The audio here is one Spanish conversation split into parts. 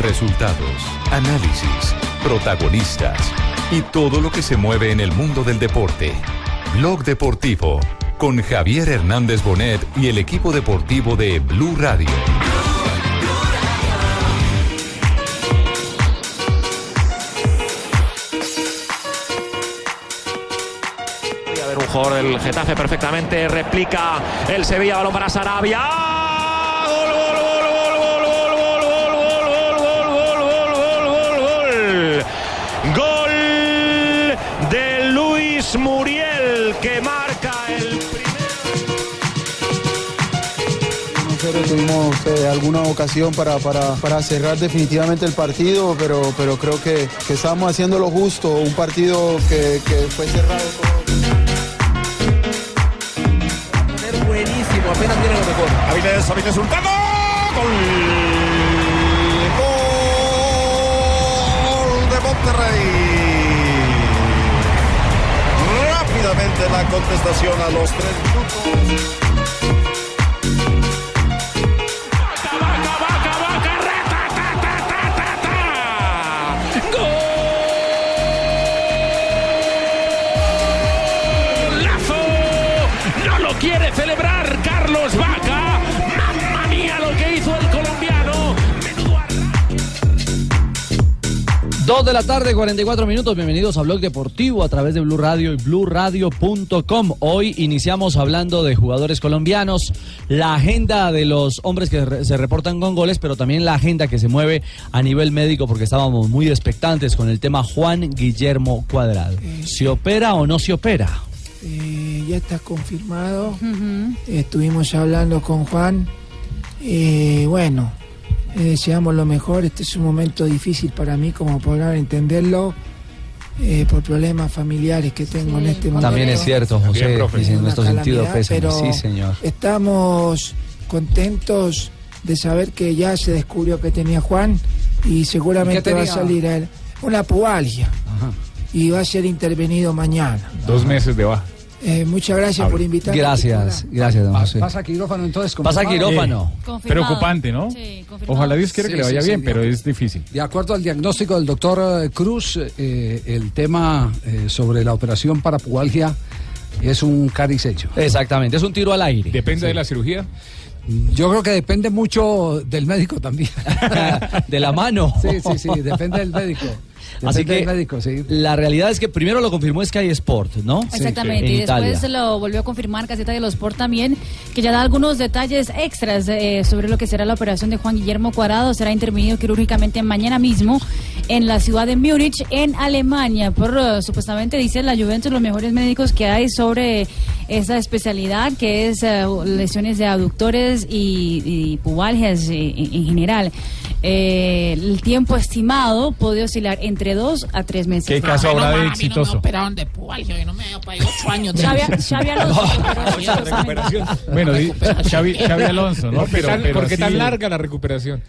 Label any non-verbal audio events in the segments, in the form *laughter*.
Resultados, análisis, protagonistas y todo lo que se mueve en el mundo del deporte. Blog Deportivo con Javier Hernández Bonet y el equipo deportivo de Blue Radio. Voy a ver un jugador del Getafe perfectamente, replica el Sevilla, balón para Sarabia. Nosotros tuvimos eh, alguna ocasión para, para, para cerrar definitivamente el partido, pero, pero creo que, que estábamos haciendo lo justo, un partido que, que fue cerrado. Buenísimo, apenas tiene lo mejor. Avilés, Avilés Hurtado. Gol. Gol de Monterrey. Rápidamente la contestación a los tres minutos. Celebrar Carlos Vaca. ¡Mamma mía lo que hizo el colombiano! Dos de la tarde, 44 minutos. Bienvenidos a Blog Deportivo a través de Blue Radio y BlueRadio.com. Hoy iniciamos hablando de jugadores colombianos, la agenda de los hombres que re- se reportan con goles, pero también la agenda que se mueve a nivel médico, porque estábamos muy expectantes con el tema Juan Guillermo Cuadrado. ¿Se opera o no se opera? Eh, ya está confirmado. Estuvimos hablando con Juan. Eh, bueno, deseamos lo mejor. Este es un momento difícil para mí, como podrán entenderlo, eh, por problemas familiares que tengo en este momento. También es cierto, José, en nuestro sentido pésame. pero Sí, señor. Estamos contentos de saber que ya se descubrió que tenía Juan y seguramente ¿Y qué va a salir a él una pubalgia y va a ser intervenido mañana. Dos meses de baja. Eh, muchas gracias por invitarme. Gracias, gracias, don José. Pasa quirófano entonces. Pasa confirmado. quirófano. Preocupante, ¿no? Ojalá Dios quiera Sí, que le vaya sí, bien, sí, pero es difícil. De acuerdo al diagnóstico del doctor eh, Cruz, eh, el tema eh, sobre la operación para pubalgia es un cariz hecho. Exactamente, es un tiro al aire. Depende de la cirugía. Yo creo que depende mucho del médico también. *laughs* de la mano. Sí, sí, sí, depende del médico. Así que médico, sí. la realidad es que primero lo confirmó Sky Sport, ¿no? Exactamente, En y después lo volvió a confirmar Caseta de los Sport también, que ya da algunos detalles extras eh, sobre lo que será la operación de Juan Guillermo Cuadrado. Será intervenido quirúrgicamente mañana mismo en la ciudad de Múnich, en Alemania. Por eh, supuestamente dice la Juventus los mejores médicos que hay sobre esa especialidad, que es eh, lesiones de aductores y, y pubalgias eh, en, en general. Eh, el tiempo estimado puede oscilar entre dos a tres meses. ¿Qué caso habrá de exitoso? operaron de pubalgia, yo no me he para ocho años de Xavi, Xavi Alonso exitosamente. Bueno, Xavi, Xavi Alonso, ¿no? ¿Por qué tan, por qué tan sí. larga la recuperación?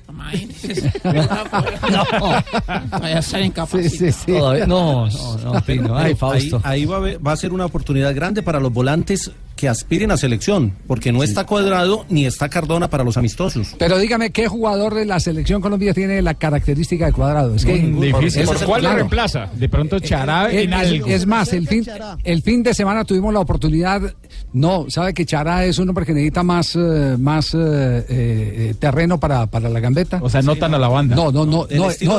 Vaya a ser incapacitado. Todavía- no, no, no, Pino. Ay, Ahí, Fausto. ahí va, a haber- va a ser una oportunidad grande para los volantes que aspiren a selección, porque no está cuadrado ni está Cardona para los amistosos. Pero dígame, ¿qué jugador de la selección Colombia tiene la característica de cuadrado? Es que Mm, Difícil. es- ¿Por cuál lo claro. reemplaza? De pronto Chará Eh, en es, algo. es más, el fin, el fin de semana tuvimos la oportunidad. No, sabe que Chará es un hombre que necesita más, eh, más eh, eh, terreno para, para la gambeta. O sea, no tan a la banda. No, no, no, no, no, este- no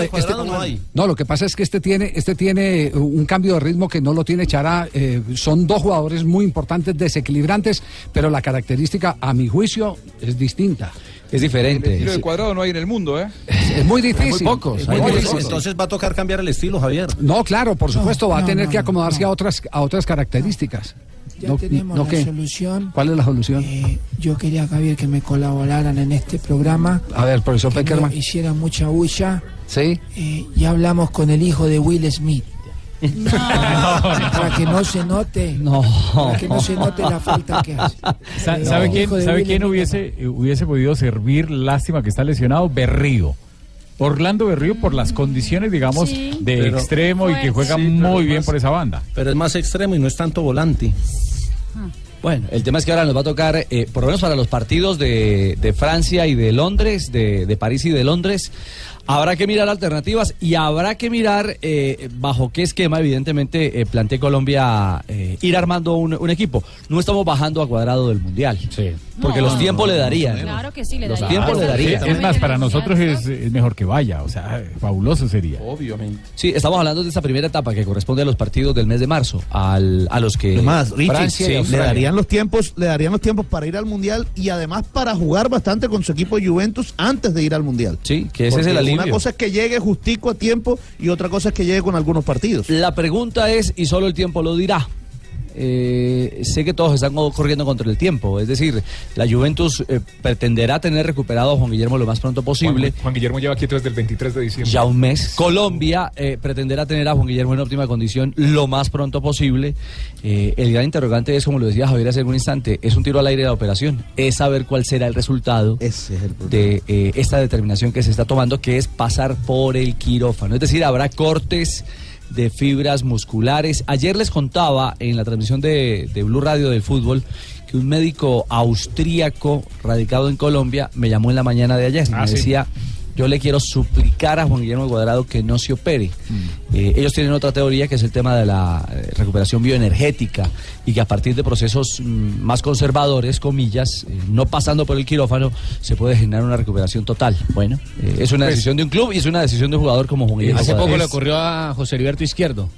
hay. no, lo que pasa es que este tiene, este tiene un cambio de ritmo que no lo tiene Chará. eh, son dos jugadores muy importantes, desequilibrantes, pero la característica, a mi juicio, es distinta. Es diferente. Tiro de cuadrado no hay en el mundo, ¿eh? Es muy difícil. Muy difícil. difícil. Entonces va a tocar cambiar el estilo, Javier. No, claro, por supuesto, va a no, tener no, que no, acomodarse a otras a otras características. Ya No- tenemos no la qué. solución. ¿Cuál es la solución? Eh, yo quería, Javier, que me colaboraran en este programa. A ver, profesor Peckerman. hicieran mucha bulla. Sí. Eh, ya hablamos con el hijo de Will Smith. *laughs* Para que no se note. No. Para que no se note la falta que hace. Sa- Eh, ¿Sabe quién, sabe quién hubiese, eh, hubiese podido servir? Lástima que está lesionado. Berrío. Orlando Berrío por las condiciones, digamos, Sí. de Pero- extremo y que juega Sí, muy bien más- por esa banda. Pero es más extremo y no es tanto volante. Bueno, el tema es que ahora nos va a tocar, eh, por lo menos para los partidos de, de Francia y de Londres, de, de París y de Londres, habrá que mirar alternativas y habrá que mirar eh, bajo qué esquema, evidentemente, eh, plantea Colombia eh, ir armando un, un equipo. No estamos bajando a cuadrado del Mundial. Porque No, los no, tiempos no, le no, darían. Claro que sí, le Los daría. tiempos le darían. Es más, para nosotros es, es mejor que vaya, o sea, fabuloso sería. Obviamente. Sí, estamos hablando de esta primera etapa que corresponde a los partidos del mes de marzo, al, a los que Además, Richie, y le darían los tiempos, le darían los tiempos para ir al mundial y además para jugar bastante con su equipo Juventus antes de ir al mundial. Sí, que ese es Porque el alivio. Una cosa es que llegue justico a tiempo y otra cosa es que llegue con algunos partidos. La pregunta es, y solo el tiempo lo dirá. Eh, sé que todos están corriendo contra el tiempo, es decir, la Juventus eh, pretenderá tener recuperado a Juan Guillermo lo más pronto posible. Juan, Juan Guillermo lleva quieto desde el 23 de diciembre. Ya un mes. Colombia eh, pretenderá tener a Juan Guillermo en óptima condición lo más pronto posible. Eh, el gran interrogante es, como lo decía Javier hace un instante, es un tiro al aire de la operación. Es saber cuál será el resultado de eh, esta determinación que se está tomando, que es pasar por el quirófano. Es decir, habrá cortes de fibras musculares. Ayer les contaba en la transmisión de, de Blue Radio del fútbol que un médico austríaco radicado en Colombia me llamó en la mañana de ayer y Ah, me sí. decía yo le quiero suplicar a Juan Guillermo Cuadrado que no se opere. Mm. Eh, ellos tienen otra teoría que es el tema de la eh, recuperación bioenergética y que a partir de procesos mm, más conservadores, comillas, eh, no pasando por el quirófano, se puede generar una recuperación total. Bueno, eh, es una Pues- decisión de un club y es una decisión de un jugador como Juan Guillermo Hace poco le Cuadrado. ocurrió a José Heriberto Izquierdo.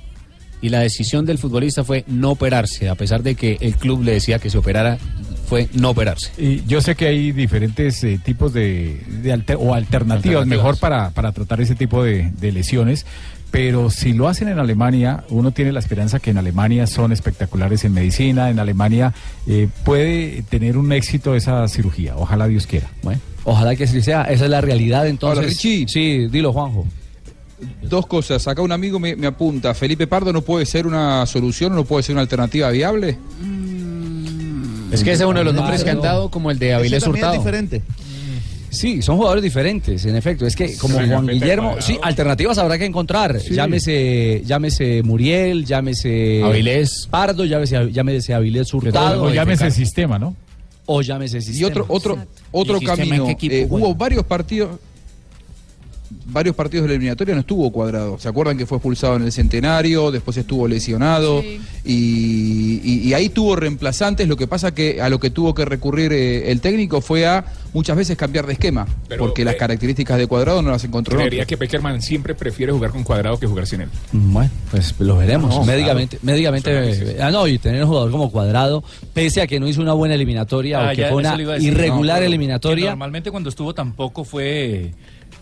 Y la decisión del futbolista fue no operarse, a pesar de que el club le decía que se operara, fue no operarse. Y yo sé que hay diferentes eh, tipos de, de alter- o alternativas, Alternativas. mejor para, para tratar ese tipo de, de lesiones, pero si lo hacen en Alemania, uno tiene la esperanza que en Alemania son espectaculares en medicina, en Alemania eh, puede tener un éxito esa cirugía, ojalá Dios quiera. Bueno, ojalá que así sea, esa es la realidad entonces. Ahora, Richie. Sí, dilo Juanjo. Dos cosas. Acá un amigo me, me apunta. ¿Felipe Pardo no puede ser una solución, no puede ser una alternativa viable? Es que ese es uno de los nombres que han dado, como el de Avilés Hurtado. diferente. Sí, son jugadores diferentes, en efecto. Es que como Sí, Juan Guillermo, Cuadrado. sí, alternativas habrá que encontrar. Sí. Llámese, llámese Muriel, llámese Avilés. Pardo, llámese, llámese Avilés Hurtado. O llámese sistema, ¿no? O llámese sistema. Y otro, otro, otro ¿Y el sistema en camino. qué equipo eh, hubo varios partidos. Varios partidos de la eliminatoria no estuvo cuadrado. ¿Se acuerdan que fue expulsado en el centenario? Después estuvo lesionado. Y, y- y ahí tuvo reemplazantes. Lo que pasa que a lo que tuvo que recurrir eh, el técnico fue a muchas veces cambiar de esquema. Pero, porque las eh, características de cuadrado no las encontró. en Creería que Peckerman siempre prefiere jugar con cuadrado que jugar sin él. Bueno, pues lo veremos. No, médicamente, claro. médicamente, eh, ah, no, y tener un jugador como cuadrado, pese a que no hizo una buena eliminatoria Ah, o que fue una irregular No, pero eliminatoria. Normalmente cuando estuvo tampoco fue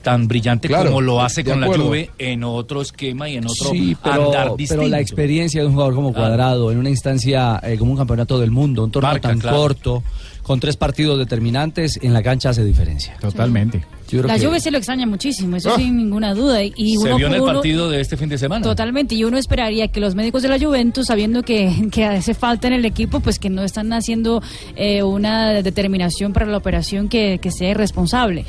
tan brillante Claro, como lo hace con la. Juve en otro esquema y en otro Sí, andar pero, distinto. pero la experiencia de un jugador como Cuadrado en una instancia eh, como un campeonato del mundo, un torneo Marca, tan claro. corto, con tres partidos determinantes, en la cancha hace diferencia. Totalmente. Yo creo La que- Juve se lo extraña muchísimo, eso Ah. sin ninguna duda. Y y Se uno, vio en el uno- partido de este fin de semana. Totalmente, y uno esperaría que los médicos de la Juventus, sabiendo que, que hace falta en el equipo, pues que no están haciendo eh, una determinación para la operación que, que sea irresponsable.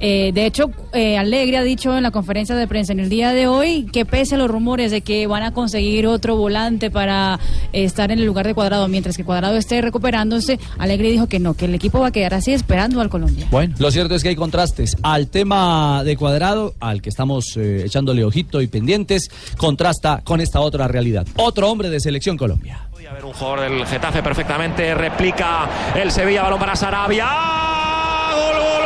Eh, de hecho, eh, Alegre ha dicho en la conferencia de prensa en el día de hoy que pese a los rumores de que van a conseguir otro volante para eh, estar en el lugar de Cuadrado, mientras que Cuadrado esté recuperándose, Alegre dijo que no, que el equipo va a quedar así esperando al Colombia. Bueno, lo cierto es que hay contrastes. Al tema de cuadrado, al que estamos eh, echándole ojito y pendientes, contrasta con esta otra realidad. Otro hombre de selección Colombia. A ver un jugador del Getafe perfectamente replica el Sevilla, balón para Sarabia. Gol, gol, gol,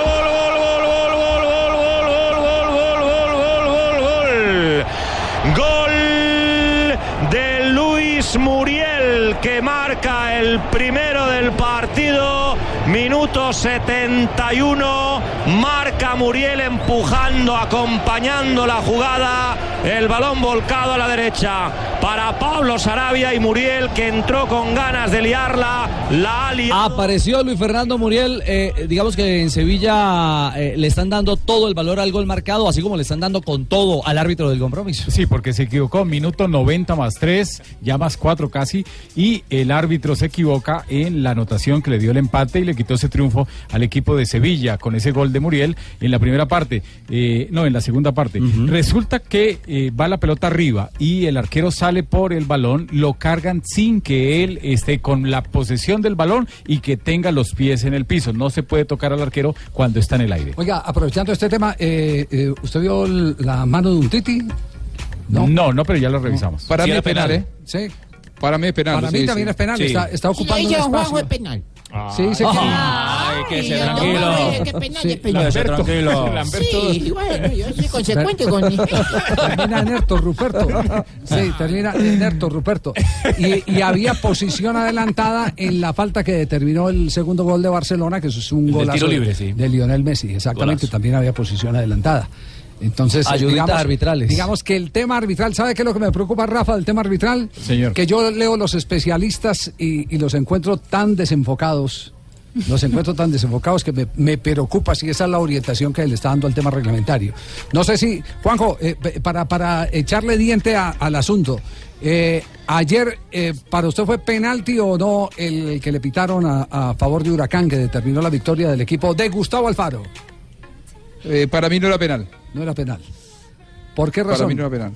Muriel que marca el primero del partido. Minuto 71. Marca Muriel empujando, acompañando la jugada. El balón volcado a la derecha para Pablo Sarabia y Muriel que entró con ganas de liarla. La. Apareció Luis Fernando Muriel, eh, digamos que en Sevilla eh, le están dando todo el valor al gol marcado, así como le están dando con todo al árbitro del compromiso. Sí, porque se equivocó, minuto 90 más 3, ya más 4 casi, y el árbitro se equivoca en la anotación que le dio el empate y le quitó ese triunfo al equipo de Sevilla con ese gol de Muriel, en la primera parte, eh, no, en la segunda parte. Resulta que eh, va la pelota arriba y el arquero sale por el balón, lo cargan sin que él esté con la posesión del balón y que tenga los pies en el piso. No se puede tocar al arquero cuando está en el aire. Oiga, aprovechando este tema, eh, eh, ¿usted vio la mano de un Titi? No, no, pero ya lo revisamos. Para mí es penal, ¿eh? Sí. Para mí es penal. Para mí sí, también sí. es penal, Sí. está, está ocupando Y un ella, espacio. Juanjo, es penal. Sí, dice que... Ay, que se tranquilo. es que tranquilo. Sí, bueno, yo soy consecuente con... Termina en Erto, Ruperto. Sí, termina en Erto, Ruperto. Y, y había posición adelantada en la falta que determinó el segundo gol de Barcelona, que eso es un golazo tiro libre, sí. de Lionel Messi. Exactamente, Golazo. también había posición adelantada. Entonces, Ayuditas digamos, arbitrales. digamos que el tema arbitral, ¿sabe qué es lo que me preocupa, Rafa, del tema arbitral? Señor. Que yo leo los especialistas y, y los encuentro tan desenfocados. Los encuentro tan desenfocados que me, me preocupa si esa es la orientación que le está dando al tema reglamentario. No sé si, Juanjo, eh, para, para echarle diente a- al asunto, eh, ayer, eh, ¿para usted fue penalti o no el que le pitaron a, a favor de Huracán, que determinó la victoria del equipo de Gustavo Alfaro? Eh, para mí no era penal. No era penal. ¿Por qué Para razón? mí no era penal.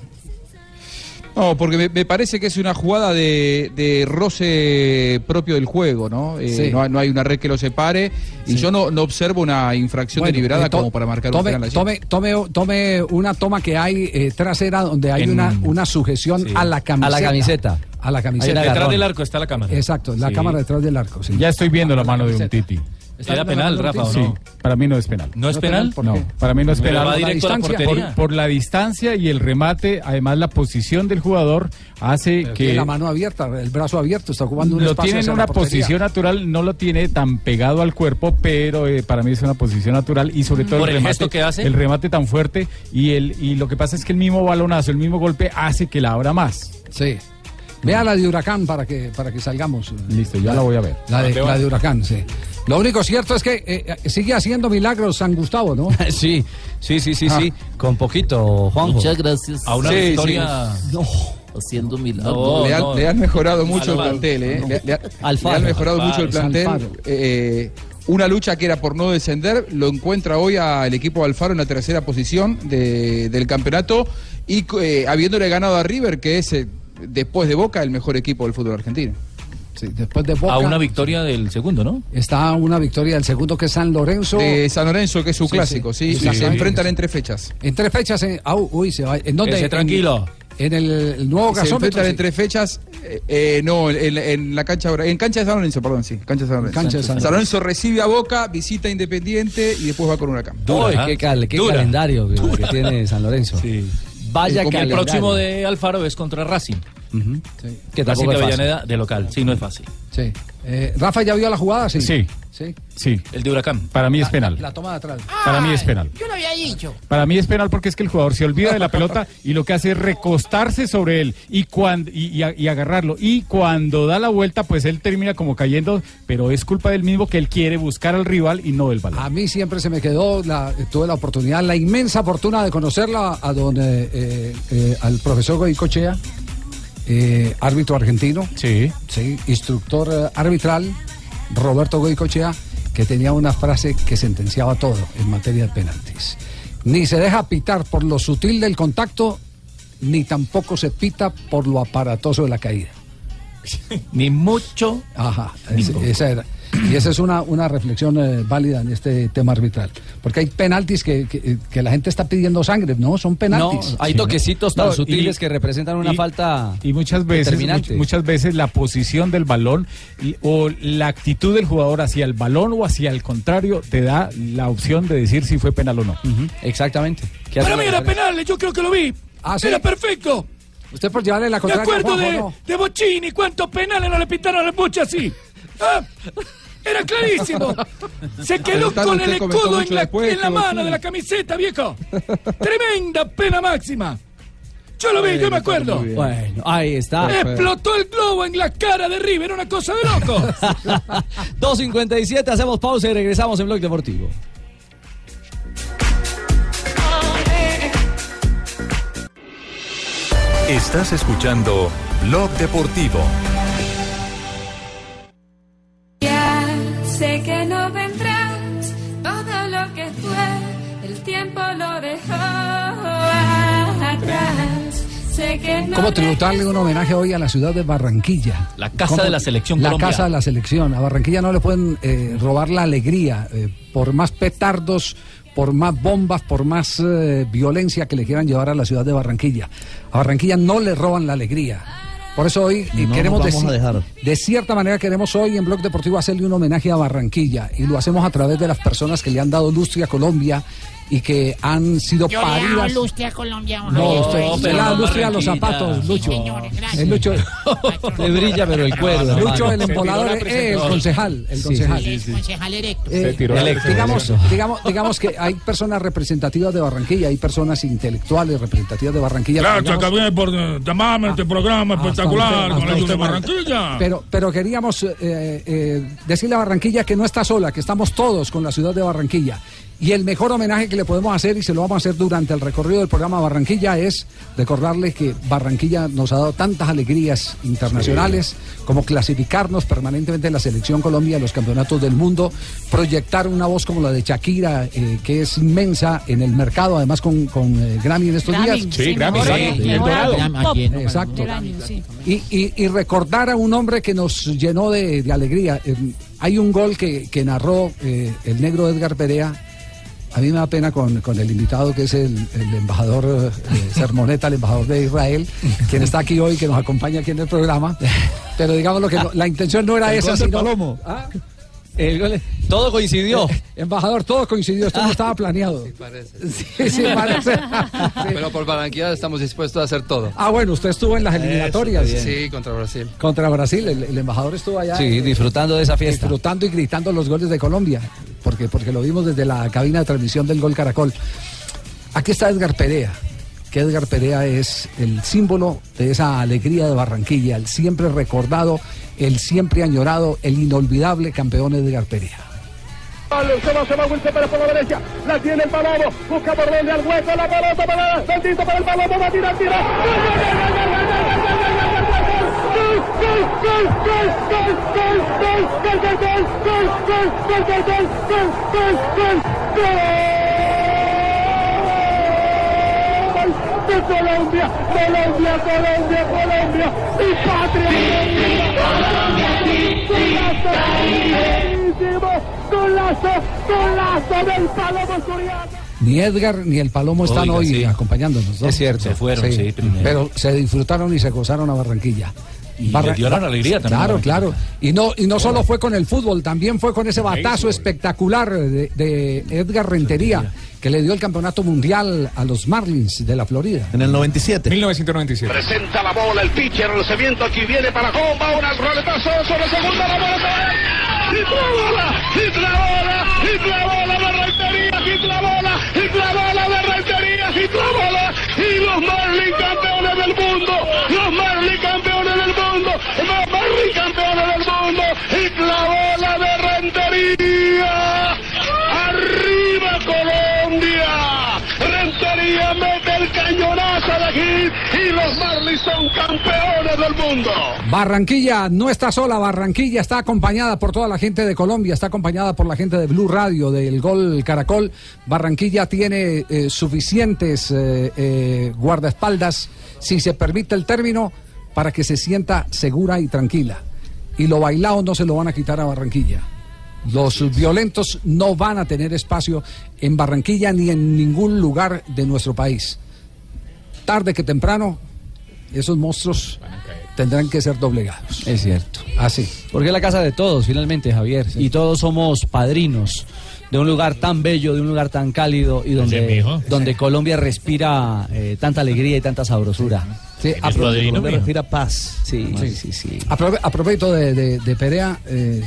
No, porque me, me parece que es una jugada de, de roce propio del juego, ¿no? Eh, Sí. no, hay- no hay una red que lo separe y yo no, no observo una infracción Bueno, deliberada eh, to- como para marcar un tome, penal allí. tome, tome, tome una toma que hay eh, trasera donde hay En- una, una sujeción a la camiseta. A la camiseta. A la camiseta. Detrás del arco está la cámara. Exacto, la Sí. cámara detrás del arco. sí. Ya estoy viendo la mano de un Titi. ¿Era penal, Rafa, o Sí, para mí no es penal. ¿No es penal? ¿Por No, qué? para mí no es Pero penal. va directo a la distancia. portería. Por, por la distancia y el remate, además la posición del jugador hace Pero que la mano abierta, el brazo abierto, está ocupando un lo espacio tiene en una la posición natural, no lo tiene tan pegado al cuerpo, pero eh, para mí es una posición natural y sobre todo ¿Por el el remate, gesto que hace? el remate tan fuerte y el y lo que pasa es que el mismo balonazo, el mismo golpe hace que la abra más. Sí. Vea la de Huracán para que, para que salgamos. Listo, ya la voy a ver. La de, la de Huracán, sí. Lo único cierto es que eh, eh, sigue haciendo milagros San Gustavo, ¿no? *laughs* Sí, sí, sí, sí, Ah. sí. Con poquito, Juanjo. Muchas gracias. A una Sí, victoria. No. Haciendo milagros. No, le, han, no. le han mejorado mucho el plantel, ¿eh? Le, le ha- Alfaro. le han mejorado Alfaro, mucho el plantel. Alfaro. Eh, una lucha que era por no descender, lo encuentra hoy al equipo de Alfaro en la tercera posición de- del campeonato y eh, habiéndole ganado a River, que es eh, después de Boca el mejor equipo del fútbol argentino. Sí, después de Boca A una victoria del segundo, ¿no? está una victoria del segundo que es San Lorenzo. De San Lorenzo, que es su Sí, clásico, sí. sí, Sí, y sí. se enfrentan en tres fechas. En tres fechas, en, au, uy, se va. ¿En dónde? Ese tranquilo. En, el, el nuevo Se gasómetro. enfrentan en tres fechas, eh, eh, no, en, en la cancha, en cancha de San Lorenzo, perdón, sí, cancha de San Lorenzo. Cancha de San San Lorenzo recibe a Boca, visita a Independiente y después va con Huracán. Dura, Uy, ¿ah? qué, cal- qué Dura. calendario que, que tiene San Lorenzo. Sí. Vaya Y el próximo de Alfaro es contra Racing. Que tampoco de es fácil. Avellaneda de local. Sí, no es fácil. Sí. Eh, Rafa ya vio la jugada, sí. Sí, Sí. sí. El de Huracán. Para mí es penal. La toma de atrás. Para mí es penal. Yo lo había dicho. Para mí es penal porque es que el jugador se olvida de la pelota y lo que hace es recostarse sobre él y, cuando, y, y a- y agarrarlo. Y cuando da la vuelta, pues él termina como cayendo, pero es culpa del mismo que él quiere buscar al rival y no del balón. A mí siempre se me quedó, la, tuve la oportunidad, la inmensa fortuna de conocerla a don, eh, eh, eh, al profesor Goicochea, eh, árbitro argentino, Sí. sí, instructor eh, arbitral, Roberto Goicochea, que tenía una frase que sentenciaba todo en materia de penaltis. Ni se deja pitar por lo sutil del contacto, ni tampoco se pita por lo aparatoso de la caída. Ni mucho. Ajá, Ni ese- poco. esa era. Y esa es una, una reflexión eh, válida en este tema arbitral. Porque hay penaltis que, que- que la gente está pidiendo sangre, no, son No, penaltis. hay toquecitos tan No, sutiles y- que representan una y- falta Y muchas veces, muchas veces la posición del balón y- o la actitud del jugador hacia el balón o hacia el contrario te da la opción de decir si fue penal o no. Exactamente. ¿Qué hace Para mí era penal, yo creo que lo vi. Ah, ¿sí? Era perfecto. Usted por llevarle la Me contraria a acuerdo Juanjo, de, no. de Bochini, cuántos penales no le pintaron al Buche así. Ah, *laughs* Era clarísimo. Se quedó con el escudo en la, después en la que mano de la camiseta, viejo. Tremenda pena máxima. Yo lo vi, yo me acuerdo. Bueno, ahí está. Explotó el globo en la cara de River, una cosa de loco. *laughs* 2.57, hacemos pausa y regresamos en Blog Deportivo. Estás escuchando Blog Deportivo. que fue, el tiempo lo dejó atrás. No ¿Cómo tributarle un homenaje hoy a la ciudad de Barranquilla? La casa de la selección. La casa de la selección. A Barranquilla no le pueden eh, robar la alegría eh, por más petardos, por más bombas, por más eh, violencia que le quieran llevar a la ciudad de Barranquilla. A Barranquilla no le roban la alegría. Por eso hoy eh, No queremos nos vamos deci- a dejar. de cierta manera queremos hoy en Blog Deportivo hacerle un homenaje a Barranquilla y lo hacemos a través de las personas que le han dado lustre a Colombia y que han sido Yo le hago paridas. lustre a Colombia. No, usted, Ay, usted sí, le da no, lustre a los zapatos, Sí, Lucho. señores, gracias. El Lucho. Le brilla, pero el cuero. Lucho, el embolador, eh, el concejal, el Sí, concejal. sí, sí, sí. Concejal erecto. Eh, tiró la electo, digamos, Electo. digamos, digamos que hay personas representativas de Barranquilla, hay personas intelectuales representativas de Barranquilla. Gracias, digamos, Javier, por llamarme a este programa espectacular hasta con la usted, de Barranquilla. Pero, pero queríamos eh, eh, decirle a Barranquilla que no está sola, que estamos todos con la ciudad de Barranquilla. Y el mejor homenaje que le podemos hacer, y se lo vamos a hacer durante el recorrido del programa Barranquilla, es recordarle que Barranquilla nos ha dado tantas alegrías internacionales como clasificarnos permanentemente en la selección Colombia, en los campeonatos del mundo, proyectar una voz como la de Shakira, eh, que es inmensa en el mercado, además con, con, eh, Grammy en estos Grammy, días. Sí, Grammy, sí, Exacto. sí. Y, y- y recordar a un hombre que nos llenó de, de alegría. Eh, hay un gol que, que narró eh, el negro Edgar Perea. A mí me da pena con, con el invitado que es el, el embajador eh, Sermoneta, el embajador de Israel, *laughs* quien está aquí hoy, que nos acompaña aquí en el programa. Pero digamos lo que no- la intención no era esa, sino. Palomo. ¿Ah? El gol- todo coincidió. embajador, todo coincidió, esto no estaba planeado. Sí, sí, parece. *laughs* Pero por Barranquilla estamos dispuestos a hacer todo. Ah, bueno, usted estuvo en las eliminatorias. Sí, contra Brasil. Contra Brasil, el, el embajador estuvo allá. Sí, eh, disfrutando de esa fiesta. Disfrutando y gritando los goles de Colombia, porque, porque lo vimos desde la cabina de transmisión del Gol Caracol. Aquí está Edgar Perea, que Edgar Perea es el símbolo de esa alegría de Barranquilla, el siempre recordado, el siempre añorado, el inolvidable campeón Edgar Perea. Se va, se va Wilson Pérez por la derecha. La tiene el Palomo. Busca por donde al hueco. La pelota para bendito para el Palomo. Va a tirar, tira. De Colombia, Colombia, Colombia, Colombia, mi patria. Golazo, golazo del Palomo Soriano. Ni Edgar ni el Palomo están Oiga, hoy sí. acompañándonos. ¿no? Es cierto. Se fueron, sí, primero. Pero se disfrutaron y se gozaron a Barranquilla. Y le dio la alegría también Claro, claro. Y no, y no solo fue con el fútbol, también fue con ese batazo espectacular de, de Edgar Rentería, que le dio el campeonato mundial a los Marlins de la Florida. En el 97. 1997. Presenta la bola el pitcher, el lanzamiento aquí viene para Comba, una roletazo sobre segunda, la bola se. Y la bola, y la bola, y la bola de Rentería, y la bola, y la bola de Rentería, y la bola, y los Marlins campeones del mundo, los Marlins campeones del mundo, los Marlins campeones y los Marlins son campeones del mundo. Barranquilla no está sola, Barranquilla está acompañada por toda la gente de Colombia, está acompañada por la gente de Blue Radio, del Gol Caracol. Barranquilla tiene eh, suficientes eh, eh, guardaespaldas, si se permite el término, para que se sienta segura y tranquila. Y lo bailado no se lo van a quitar a Barranquilla. Los violentos no van a tener espacio en Barranquilla ni en ningún lugar de nuestro país. Tarde que temprano, esos monstruos tendrán que ser doblegados. Es cierto. Así. Porque es la casa de todos, finalmente, Javier. Y todos somos padrinos de un lugar tan bello, de un lugar tan cálido y donde, donde Colombia respira eh, tanta alegría y tanta sabrosura. Sí, Colombia apro- Colombia respira paz. Sí, sí, sí. a propósito de, de- de Perea, eh,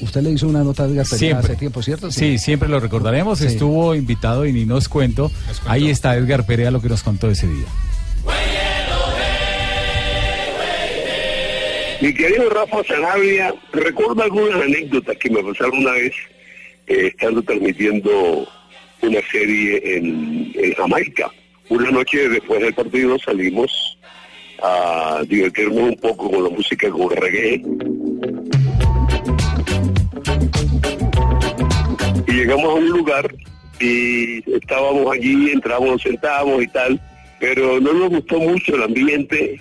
usted le hizo una nota a Edgar hace tiempo, ¿cierto? Sí, siempre lo recordaremos. Sí. Estuvo invitado y ni nos cuento. Ahí está Edgar Perea lo que nos contó ese día. Mi querido Rafa Sanabria, recuerdo algunas anécdotas que me pasaron una vez eh, estando transmitiendo una serie en, en Jamaica. Una noche después del partido salimos a divertirnos un poco con la música con reggae. Y llegamos a un lugar y estábamos allí, entramos, nos sentamos y tal. pero no nos gustó mucho el ambiente.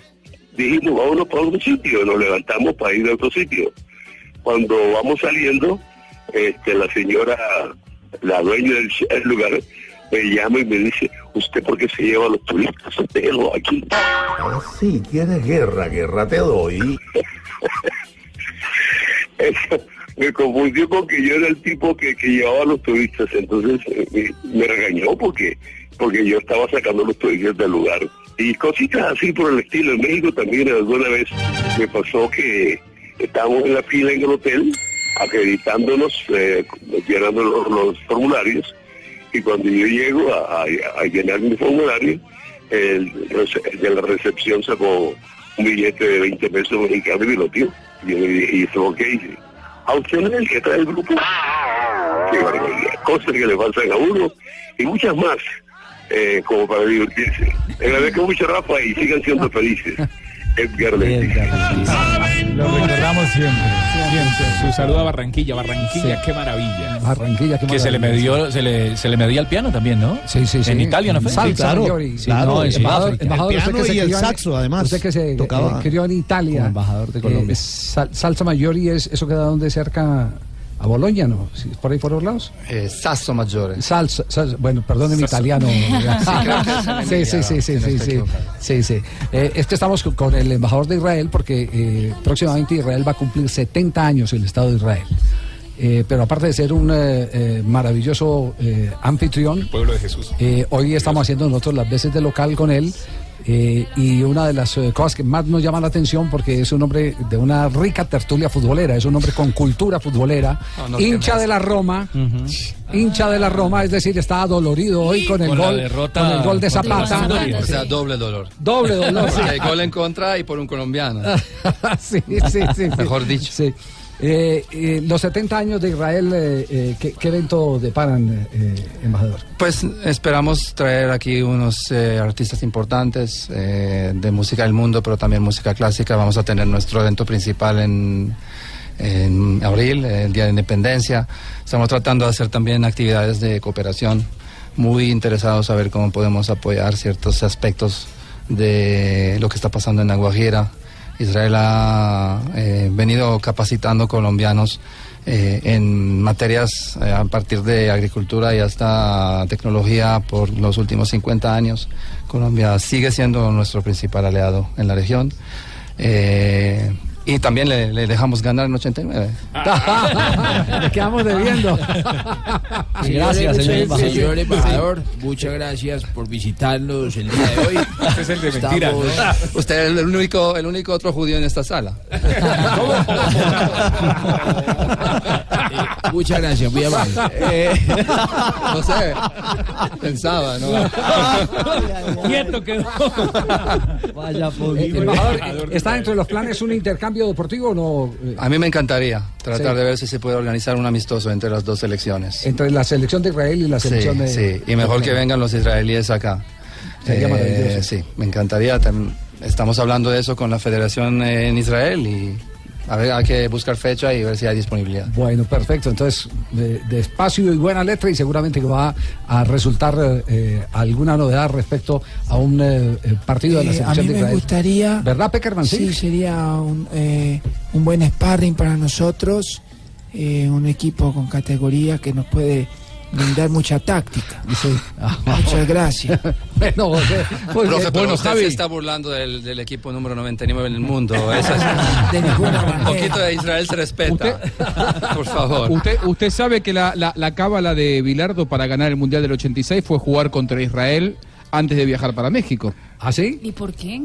Dijimos, vámonos para otro sitio, nos levantamos para ir a otro sitio. Cuando vamos saliendo, este, la señora, la dueña del lugar, me llama y me dice, ¿usted por qué se lleva a los turistas? Déjelo aquí. Sí, tienes guerra, guerra te doy. *laughs* Eso me confundió con que yo era el tipo que, que llevaba los turistas, entonces eh, me, regañó porque porque yo estaba sacando los turistas del lugar. Y cositas así por el estilo. En México también alguna vez me pasó que estábamos en la fila en el hotel, acreditándonos, eh, llenando los, formularios, y cuando yo llego a, llenar mi formulario, el, de la recepción sacó un billete de 20 pesos mexicanos y lo dio. Y yo le dije, ¿y eso qué? ¿A usted no es el que trae el grupo? Qué barbaridad. Cosas que le pasan a uno y muchas más, eh, como para divertirse. Le agradezco mucho, Rafa, y sigan siendo felices. Edgar. Lo recordamos siempre. Su saludo a Barranquilla. Barranquilla, qué maravilla. Barranquilla, qué Que se le maravilla. medió, se le, se le medía el piano también, ¿no? Sí, sí, sí. En Italia, ¿no fue? Salsa Maggiore. Sí, no, en embajador, embajador, El usted piano que se y el crió en- saxo, además, Usted que se tocaba eh, crió en Italia. como embajador de Colombia. eh, sal- salsa Maggiore, es, ¿eso queda donde cerca a Boloña, no? ¿Sí, ¿Por ahí por los lados? Eh, Sasso Maggiore. Salsa, salsa- bueno, mi Sasso. italiano. en sí, sí, sí, sí, sí, sí, sí, sí. Eh, es que estamos con, el embajador de Israel porque eh, próximamente Israel va a cumplir 70 años el Estado de Israel. Eh, pero aparte de ser un eh, eh, maravilloso eh, anfitrión, Pueblo de Jesús. eh, hoy estamos haciendo nosotros las veces de local con él. Eh, y una de las eh, cosas que más nos llama la atención porque es un hombre de una rica tertulia futbolera, es un hombre con cultura futbolera, No, no, hincha ¿qué de la Roma, hincha de la Roma, es decir, está dolorido hoy con el Con gol, derrota con el gol de Zapata. O sea, doble dolor. Doble dolor. Gol en contra y por un colombiano. *laughs* sí, sí, sí, sí. Mejor dicho. Sí. Eh, eh, los 70 años de Israel, eh, eh, ¿qué, evento deparan, eh, embajador? Pues esperamos traer aquí unos artistas importantes de música del mundo, pero también música clásica. Vamos a tener nuestro evento principal en, en abril, el Día de Independencia. Estamos tratando de hacer también actividades de cooperación. Muy interesados a ver cómo podemos apoyar ciertos aspectos de lo que está pasando en La Guajira. Israel ha eh, venido capacitando colombianos eh, en materias eh, a partir de agricultura y hasta tecnología por los últimos 50 años. Colombia sigue siendo nuestro principal aliado en la región. Eh, y también le, le dejamos ganar en 89. *laughs* Le quedamos debiendo. Sí, gracias, señor embajador. Señor embajador, muchas gracias por visitarnos el día de hoy. Este es el de. Estamos- *laughs* Usted es el único, el único otro judío en esta sala. *laughs* Eh, muchas gracias, muy amable. No sé, pensaba, ¿no? Quieto quedó. Vaya Eh, embajador, ¿está dentro de los planes un intercambio deportivo o no? Eh, A mí me encantaría tratar Sí. de ver si se puede organizar un amistoso entre las dos selecciones. Entre la selección de Israel y la Sí, selección de. sí, y mejor que vengan los israelíes acá. Sería maravilloso. Sí, me encantaría. Tam- Estamos hablando de eso con la federación eh, en Israel y a ver, hay que buscar fecha y ver si hay disponibilidad. Bueno, perfecto. Entonces, de, despacio y buena letra y seguramente que va a resultar eh, alguna novedad respecto a un eh, eh, partido de la Eh, a selección mí de me Israel. gustaría. ¿Verdad, Peckerman? Sí, sería un, eh, un buen sparring para nosotros, eh, un equipo con categoría que nos puede brindar mucha táctica. *laughs* Muchas gracias. *laughs* bueno, *laughs* José, pues, Profe, pero bueno, usted Javi. se está burlando del, del equipo número 99 en el mundo. Eso es- De ninguna un manera. poquito de Israel se respeta. Por favor. Usted, usted sabe que la, la, la cábala de Bilardo para ganar el Mundial del 86 fue jugar contra Israel antes de viajar para México. ¿Ah, sí? ¿Y por qué?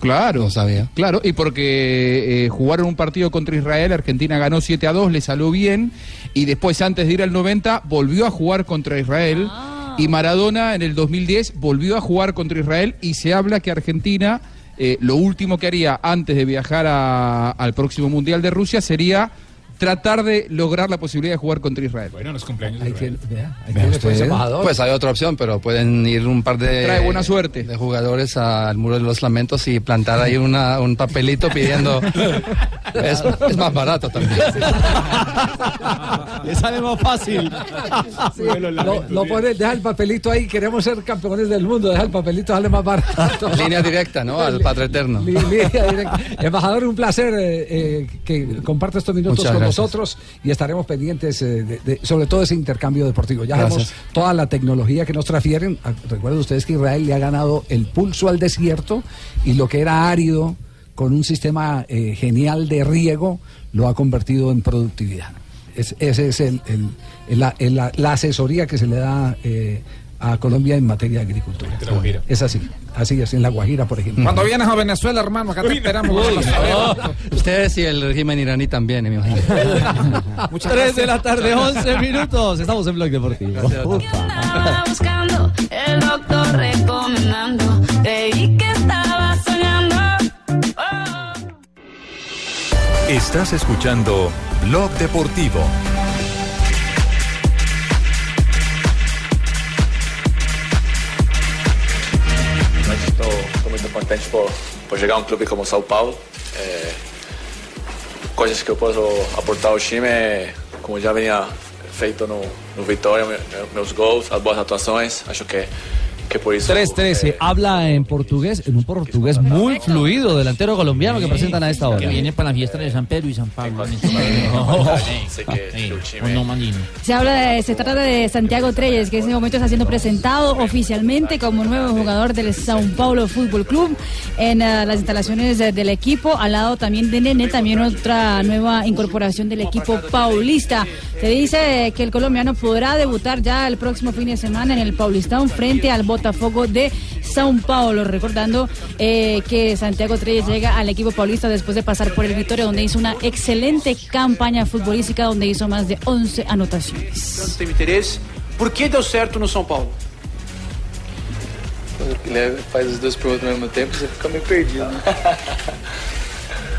Claro. No sabía. Claro, y porque eh, jugaron un partido contra Israel, Argentina ganó 7 a 2, le salió bien, y después, antes de ir al 90, volvió a jugar contra Israel, y Maradona en el 2010 volvió a jugar contra Israel, y se habla que Argentina, eh, lo último que haría antes de viajar a- al próximo Mundial de Rusia sería tratar de lograr la posibilidad de jugar contra Israel. Bueno, los cumpleaños. Hay que, vea, hay que Vea después usted. embajador. Pues hay otra opción, pero pueden ir un par de, Trae buena suerte. de jugadores al muro de los lamentos y plantar ahí una, un papelito pidiendo. *laughs* es, es más barato también. Le sale más fácil. Sí, lo, lo pone, deja el papelito ahí, queremos ser campeones del mundo, deja el papelito, sale más barato. Línea directa, ¿no? Al Padre Eterno. Línea directa. Embajador, un placer eh, eh, que comparte estos minutos Muchas con gracias. nosotros y estaremos pendientes eh, de, de- sobre todo ese intercambio deportivo. Ya Gracias. vemos toda la tecnología que nos transfieren. Ah, Recuerden ustedes que Israel le ha ganado el pulso al desierto y lo que era árido con un sistema eh, genial de riego lo ha convertido en productividad. Es- ese es el, el- el- la, el- la- la asesoría que se le da eh, a Colombia en materia de agricultura. Es así, así es, en La Guajira, por ejemplo. Cuando vienes a Venezuela, hermano, acá te esperamos. Uy. Ustedes y el régimen iraní también, me imagino. *laughs* 3 de la tarde, 11 minutos. Estamos en Blog Deportivo. Estaba buscando, el doctor recomendando. Creí que estaba soñando. Estás escuchando Blog Deportivo. Contente por, por chegar a um clube como São Paulo. É, coisas que eu posso aportar ao time, como já vinha feito no, no Vitória, me- me- meus gols, as boas atuações. Acho que, que por isso. 3-13. Habla en portugués, en un portugués muy fluido, delantero colombiano que presentan a esta hora. Que viene para la fiesta de San Pedro y San Pablo. Se habla de, se trata de Santiago Treyes, que en este momento está siendo presentado oficialmente como nuevo jugador del Sao Paulo Fútbol Club en eh, las instalaciones de- del equipo, al lado también de Nene, también otra nueva incorporación del equipo paulista. Se dice que el colombiano podrá debutar ya el próximo fin de semana en el Paulistán frente al Botafogo de Sao Paulo, recordando eh, que Santiago Treyes llega al equipo paulista después de pasar por el Vitoria, donde hizo una excelente campaña futbolística, donde hizo más de 11 anotaciones. Interesse. Por que deu certo no São Paulo? Ele faz as duas perguntas ao mesmo tempo, você fica meio perdido. né? *laughs*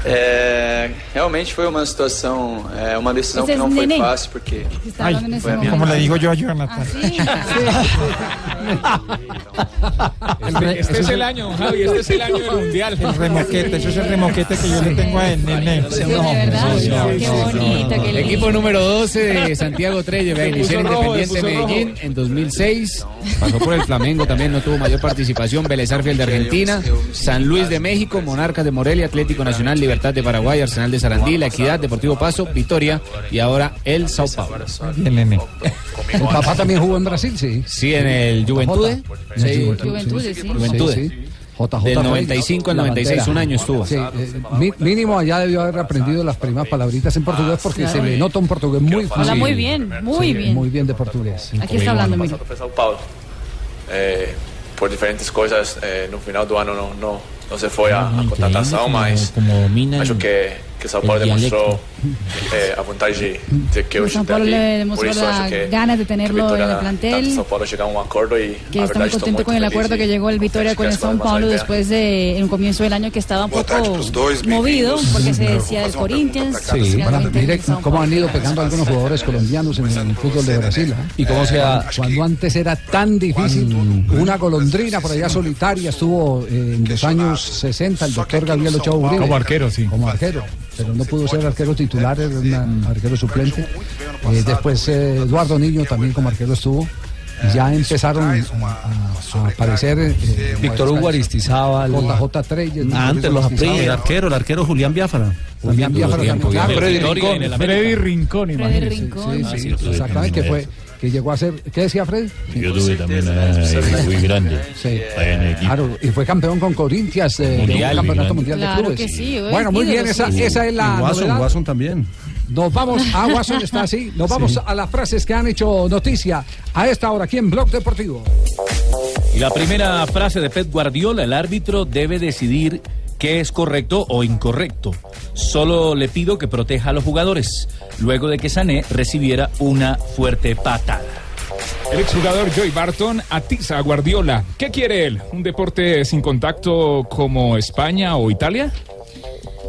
É, realmente foi uma situação, é, uma decisão Esse que não foi neném. fácil, porque. Como le digo yo a Jonathan. *laughs* Este, este es el año, Javi, este es el año del mundial. El remoquete, eso es el remoquete que yo le tengo a nene. Qué bonito, qué lindo. Equipo número 12 de Santiago Treyes, puso rojo, Independiente Medellín en 2006, pasó por el Flamengo, también no tuvo mayor participación, Vélez Arfiel de Argentina, San Luis de México, Monarcas de Morelia, Atlético Nacional, Libertad de Paraguay, Arsenal de Sarandí, La Equidad, Deportivo Paso, Victoria y ahora el Sao Paulo. Bien, nene. El papá también jugó en Brasil, sí. Sí, en el Juventude. Sí, Juventude, sí. Juventude. JJ Del Reyes, 95 al la 96, bandera. un año estuvo. Sí, eh, mi- mínimo allá debió haber aprendido las primeras palabritas en portugués porque Claro. se le nota un portugués muy Habla fluido. muy bien, muy Sí, bien. Muy bien de portugués. Aquí está hablando, Paulo. É, por diferentes coisas, é, no final do ano não, não, não se foi a, a contratação, mas Como mina acho el- que, que São Paulo el demonstrou é, a vontade de, que eu São Paulo demostró isso acho las que ganas de tenerlo en el plantel. São Paulo chegar a um acordo e que está muy contento muito con el acuerdo que llegó el Vitoria con el São Paulo después de en un comienzo del año que estaba un poco movido porque se decía del Corinthians Sí, finalmente mire cómo han ido pegando algunos jugadores colombianos en el fútbol de Brasil. ¿eh? ¿Y cómo se ha- Cuando antes era tan difícil, una golondrina por allá solitaria estuvo eh, en los años 60 el doctor Gabriel Ochoa Uribe. Como arquero, sí. Como arquero, pero no pudo ser arquero titular, era un arquero suplente. Eh, después eh, Eduardo Niño también como arquero estuvo. Ya empezaron a, aparecer eh, Víctor Hugo Aristizábal. JJ Treyes. Antes los apellidos, el arquero, el arquero Julián Biafara. Julián Biafara también, claro. Freddy Freddy Rincón, Freddy Rincón, Freddy imagínese. Rincón. Sí, sí, exactamente, que fue que llegó a ser, ¿qué decía Fred? Yo tuve también una muy grande. Sí. Claro, y fue campeón con Corinthians eh, Mundial, campeonato muy mundial de Claro clubes. que sí, bueno, muy bien, esa, sí. esa es la Watson, también. Nos vamos, a Watson está así, nos vamos Sí. a las frases que han hecho noticia a esta hora aquí en Blog Deportivo. Y la primera frase de Pep Guardiola, el árbitro debe decidir qué es correcto o incorrecto. Solo le pido que proteja a los jugadores, luego de que Sané recibiera una fuerte patada. El exjugador Joey Barton atiza a Guardiola. ¿Qué quiere él? ¿Un deporte sin contacto como España o Italia?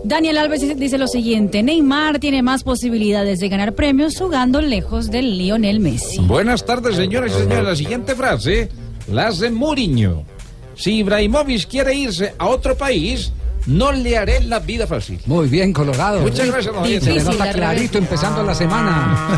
Daniel Alves dice- lo siguiente, Neymar tiene más posibilidades de ganar premios jugando lejos de Lionel Messi. Buenas tardes, señores y señores. La siguiente frase la hace Mourinho. Si Ibrahimovic quiere irse a otro país, no le haré la vida fácil. Muy bien, Colorado. Muchas gracias, don. Se le nota la clarito empezando la semana.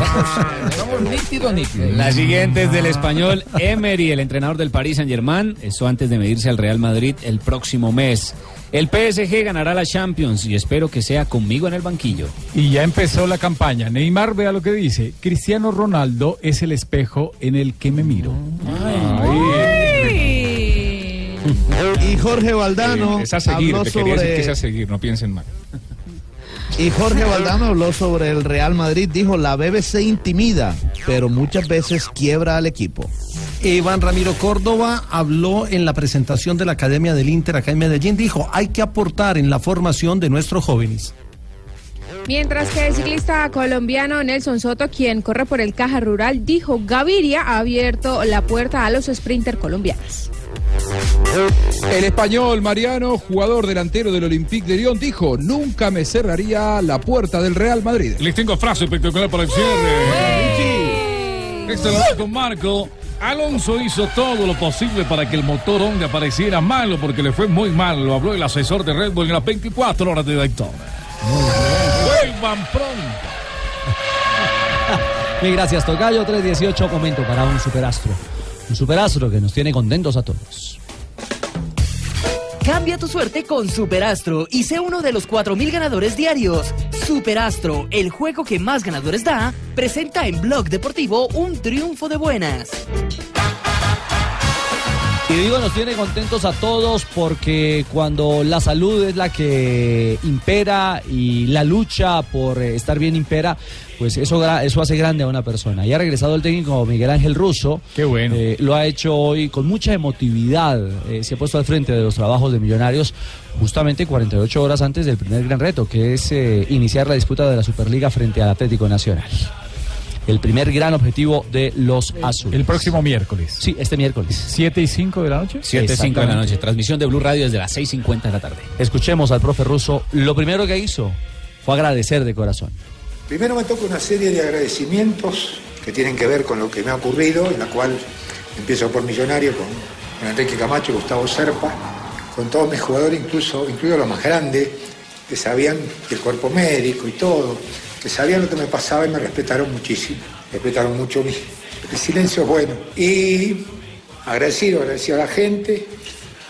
Estamos nítidos, nítidos. La siguiente es del español Emery, el entrenador del Paris Saint Germain. Eso antes de medirse al Real Madrid el próximo mes. El PSG ganará la Champions y espero que sea conmigo en el banquillo. Y ya empezó la campaña. Neymar, vea lo que dice. Cristiano Ronaldo es el espejo en el que me miro. *laughs* Y Jorge Valdano Eh, es a seguir, habló te quería decir que es a sobre seguir, no piensen mal. y Jorge Valdano habló sobre el Real Madrid. Dijo la BBC intimida, pero muchas veces quiebra al equipo. Iván Ramiro Córdoba habló en la presentación de la Academia del Inter acá en Medellín. Dijo, hay que aportar en la formación de nuestros jóvenes. Mientras que el ciclista colombiano Nelson Soto, quien corre por el Caja Rural, dijo Gaviria ha abierto la puerta a los sprinter colombianos. El español Mariano, jugador delantero del Olympique de Lyon, dijo, nunca me cerraría la puerta del Real Madrid. Les tengo frase espectacular para el cierre. Esta la con Marco. Alonso hizo todo lo posible para que el motor Honda pareciera malo porque le fue muy mal. Lo habló el asesor de Red Bull en las 24 horas de Daytona. Vuelvan pronto. *laughs* Mil gracias, Tocayo. 318, momento para un superastro. Un superastro que nos tiene contentos a todos. Cambia tu suerte con Superastro y sé uno de los 4.000 ganadores diarios. Superastro, el juego que más ganadores da, presenta en Blog Deportivo un triunfo de buenas. Y digo, nos tiene contentos a todos porque cuando la salud es la que impera y la lucha por eh, estar bien impera, pues eso, eso hace grande a una persona. Y ha regresado el técnico Miguel Ángel Russo. Qué bueno. lo ha hecho hoy con mucha emotividad. eh, se ha puesto al frente de los trabajos de Millonarios justamente 48 horas antes del primer gran reto, que es eh, iniciar la disputa de la Superliga frente al Atlético Nacional. El primer gran objetivo de los azules. El próximo miércoles. Sí, este miércoles. 7 y 5 de la noche. 7 5 de la noche. Transmisión de Blue Radio desde las 6.50 de la tarde. Escuchemos al profe ruso. Lo primero que hizo fue agradecer de corazón. Primero me toca una serie de agradecimientos que tienen que ver con lo que me ha ocurrido, en la cual empiezo por Millonario con, con Enrique Camacho y Gustavo Serpa, con todos mis jugadores, incluso incluido los más grandes, que sabían que el cuerpo médico y todo, que sabían lo que me pasaba y me respetaron muchísimo. Respetaron mucho mi el silencio es bueno. Y agradecido, agradecido a la gente,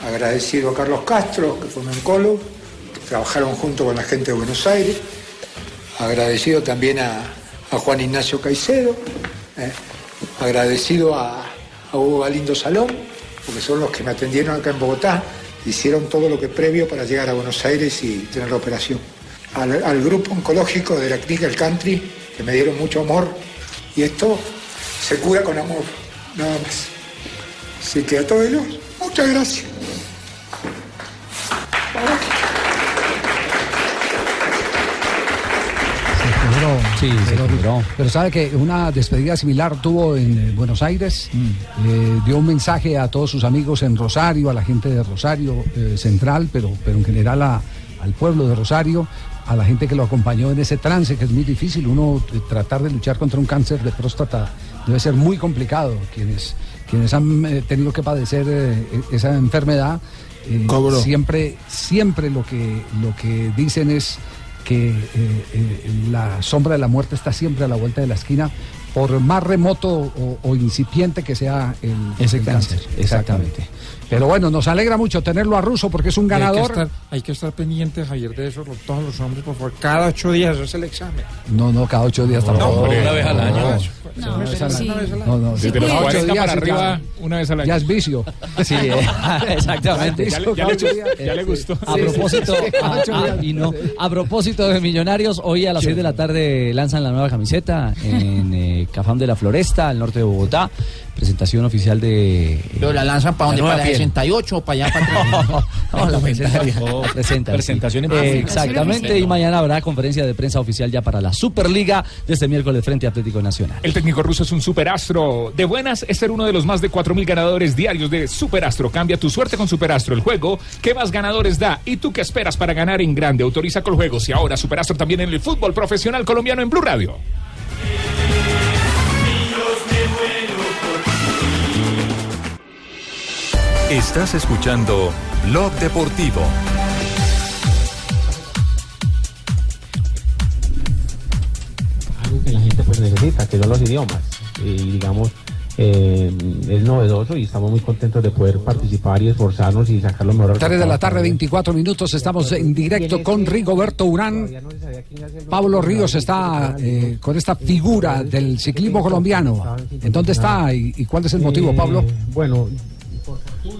agradecido a Carlos Castro, que fue mi oncólogo, que trabajaron junto con la gente de Buenos Aires, agradecido también a, Juan Ignacio Caicedo, eh, agradecido a, a Hugo Galindo Salón, porque son los que me atendieron acá en Bogotá, hicieron todo lo que previo para llegar a Buenos Aires y tener la operación. Al, al grupo oncológico de la clínica El Country, que me dieron mucho amor, y esto se cura con amor, nada más. Así que a todos ellos, muchas gracias. Sí, pero, pero sabe que una despedida similar tuvo en eh, Buenos Aires. Eh, dio un mensaje a todos sus amigos en Rosario, a la gente de Rosario eh, Central, pero, pero en general a- al pueblo de Rosario, a la gente que lo acompañó en ese trance, que es muy difícil. Uno eh, tratar de luchar contra un cáncer de próstata debe ser muy complicado. Quienes, quienes han eh, tenido que padecer eh, esa enfermedad, eh, siempre, siempre lo que, lo que dicen es que eh, eh, la sombra de la muerte está siempre a la vuelta de la esquina, por más remoto o, o incipiente que sea el, Ese el cáncer, Exactamente. Pero bueno, nos alegra mucho tenerlo a Russo porque es un Y Hay que, ganador. estar, hay que estar pendiente, Javier, de eso, todos los hombres, por favor. Cada ocho días hacerse el examen. No, no, cada ocho días tampoco. hombre, una vez al año. No, Una vez al año. no, no, Desde los ocho 40 días para arriba, una vez al año. Ya es vicio. *laughs* Sí, eh, *laughs* exactamente. Ya le- ya le ya le gustó. A propósito, sí, a, ocho a- días. y no, a propósito de Millonarios, hoy a las 6 de la tarde lanzan la nueva camiseta en eh, Cafam de la Floresta, al norte de Bogotá. Presentación oficial de. Pero la lanzan para dónde, nueva para la piel. 68 o para allá, para *laughs* atrás. No, la en sí. público. Eh, Exactamente, y mañana habrá conferencia de prensa oficial ya para la Superliga de este miércoles frente a Atlético Nacional. El técnico ruso es un superastro. De buenas es ser uno de los más de 4.000 ganadores diarios de Superastro. Cambia tu suerte con Superastro, el juego que más ganadores da. ¿Y tú qué esperas para ganar en grande? Autoriza con juegos y ahora Superastro también en el fútbol profesional colombiano en Blue Radio. Estás escuchando Blog Deportivo. algo que la gente pues necesita, que son los idiomas. Y digamos, eh, es novedoso y estamos muy contentos de poder participar y esforzarnos y sacar lo mejor. 3 de la tarde, 24 minutos, estamos en directo con Rigoberto Urán. Pablo Ríos está eh, con esta figura del ciclismo colombiano. ¿En dónde está y, y cuál es el motivo, Pablo? Bueno,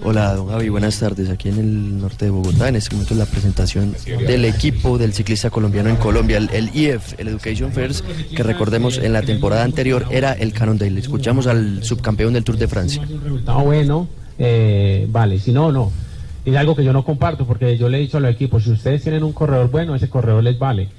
Hola, don Javi, buenas tardes. Aquí en el norte de Bogotá, en este momento la presentación del equipo del ciclista colombiano en Colombia, el, el IF, el Education First, que recordemos en la temporada anterior era el Cannondale. Escuchamos al subcampeón del Tour de Francia. resultado bueno, eh, vale, si no, no. Es algo que yo no comparto porque yo le he dicho a los equipos, si ustedes tienen un corredor bueno, ese corredor les vale.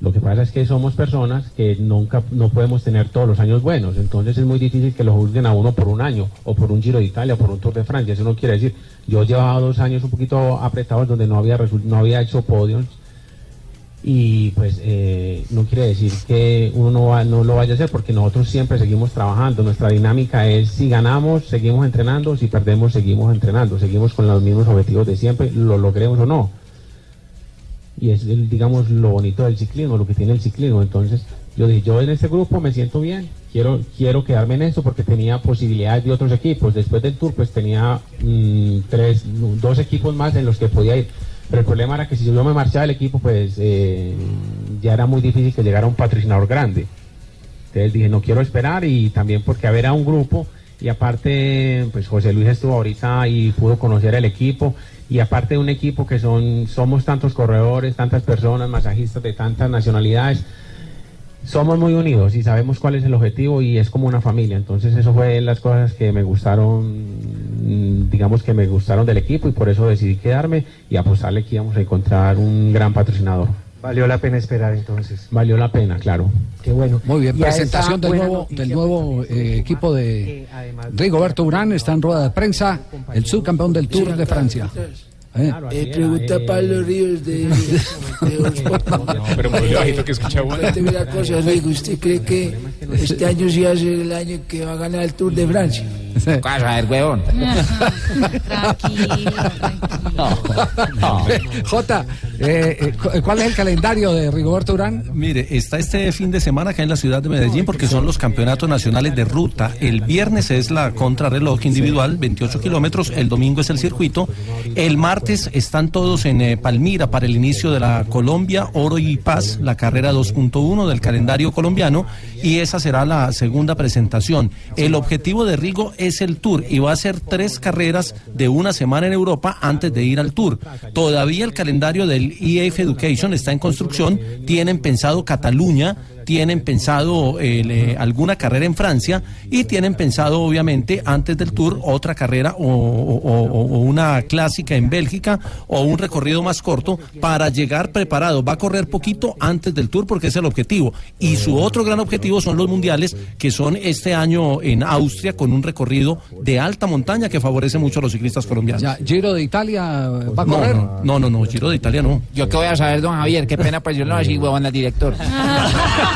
Lo que pasa es que somos personas que nunca no podemos tener todos los años buenos, entonces es muy difícil que lo juzguen a uno por un año, o por un Giro de Italia, o por un Tour de Francia. Eso no quiere decir, yo llevaba dos años un poquito apretados donde no había no había hecho podios y pues eh, no quiere decir que uno no, va- no lo vaya a hacer porque nosotros siempre seguimos trabajando. Nuestra dinámica es si ganamos, seguimos entrenando, si perdemos, seguimos entrenando, seguimos con los mismos objetivos de siempre, lo logremos o no. Y es, el, digamos, lo bonito del ciclismo, lo que tiene el ciclismo. Entonces, yo dije, yo en este grupo me siento bien, quiero, quiero quedarme en esto porque tenía posibilidades de otros equipos. Después del tour, pues tenía mm, tres, dos equipos más en los que podía ir. Pero el problema era que si yo me marchaba del equipo, pues eh, ya era muy difícil que llegara un patrocinador grande. Entonces dije, no quiero esperar y también porque haber a un grupo y aparte, pues José Luis estuvo ahorita y pudo conocer el equipo y aparte de un equipo que son, somos tantos corredores, tantas personas, masajistas de tantas nacionalidades, somos muy unidos y sabemos cuál es el objetivo y es como una familia. Entonces eso fue las cosas que me gustaron, digamos que me gustaron del equipo y por eso decidí quedarme y apostarle que íbamos a encontrar un gran patrocinador. Valió la pena esperar entonces. Valió la pena, claro. Qué bueno. Muy bien, Y presentación del nuevo, del nuevo eh, equipo de Rigoberto Urán, está en rueda de prensa, el subcampeón del Tour de Francia. ¿Eh? Eh, pregunta a Pablo Ríos de, *laughs* *laughs* pero muy bajito que escucha uno. Cuénteme una cosa, Rigo, ¿usted cree que este año sí va a ser el año que va a ganar el Tour de Francia? Casa del huevón. *laughs* Jota, eh, eh, cu- ¿cuál es el calendario de Rigoberto Urán? Mire, está este fin de semana acá en la ciudad de Medellín porque son los campeonatos nacionales de ruta. El viernes es la contrarreloj individual, 28 kilómetros. El domingo es el circuito. El martes están todos en eh, Palmira para el inicio de la Colombia Oro y Paz, la carrera 2.1 del calendario colombiano. Y esa será la segunda presentación. El objetivo de Rigo es el Tour y va a ser tres carreras de una semana en Europa antes de ir al Tour. Todavía el calendario del EF Education está en construcción. Tienen pensado Cataluña, tienen pensado eh, le- alguna carrera en Francia y tienen pensado obviamente antes del Tour otra carrera o, o- o- o una clásica en Bélgica o un recorrido más corto para llegar preparado. Va a correr poquito antes del Tour porque es el objetivo. Y su otro gran objetivo son los mundiales que son este año en Austria con un recorrido de alta montaña que favorece mucho a los ciclistas colombianos. Ya, Giro de Italia va a correr. no, no, no, no, Giro de Italia no. Yo qué voy a saber, don Javier, qué pena, pues yo no así huevón al director. *laughs*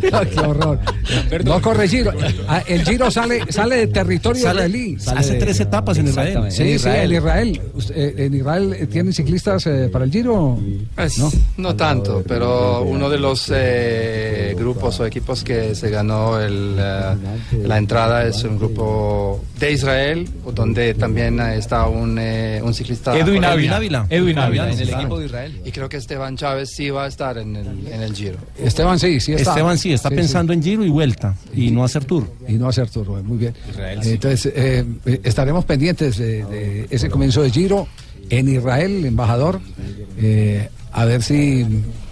Qué horror. No corre Giro. Ah, El Giro sale, sale de territorio Sale- israelí. hace tres etapas en Israel. Sí, En sí, en Israel. Usted, eh, ¿En Israel eh, tienen ciclistas eh, para el Giro? Pues, ¿No? no. tanto, pero uno de los eh, grupos o equipos que se ganó el, eh, la entrada es un grupo de Israel, donde también está un, eh, un ciclista. Edwin. Ávila. Edwin Ávila. En el equipo de Israel. Y creo que Esteban Chávez sí va a estar en el, en el Giro. Esteban sí, sí está. Esteban sí, está Sí, pensando en Giro y vuelta y no hacer Tour. Y no hacer tour, muy bien. Israel. Entonces, eh, estaremos pendientes de, de ese comienzo de Giro en Israel, embajador, eh, a ver si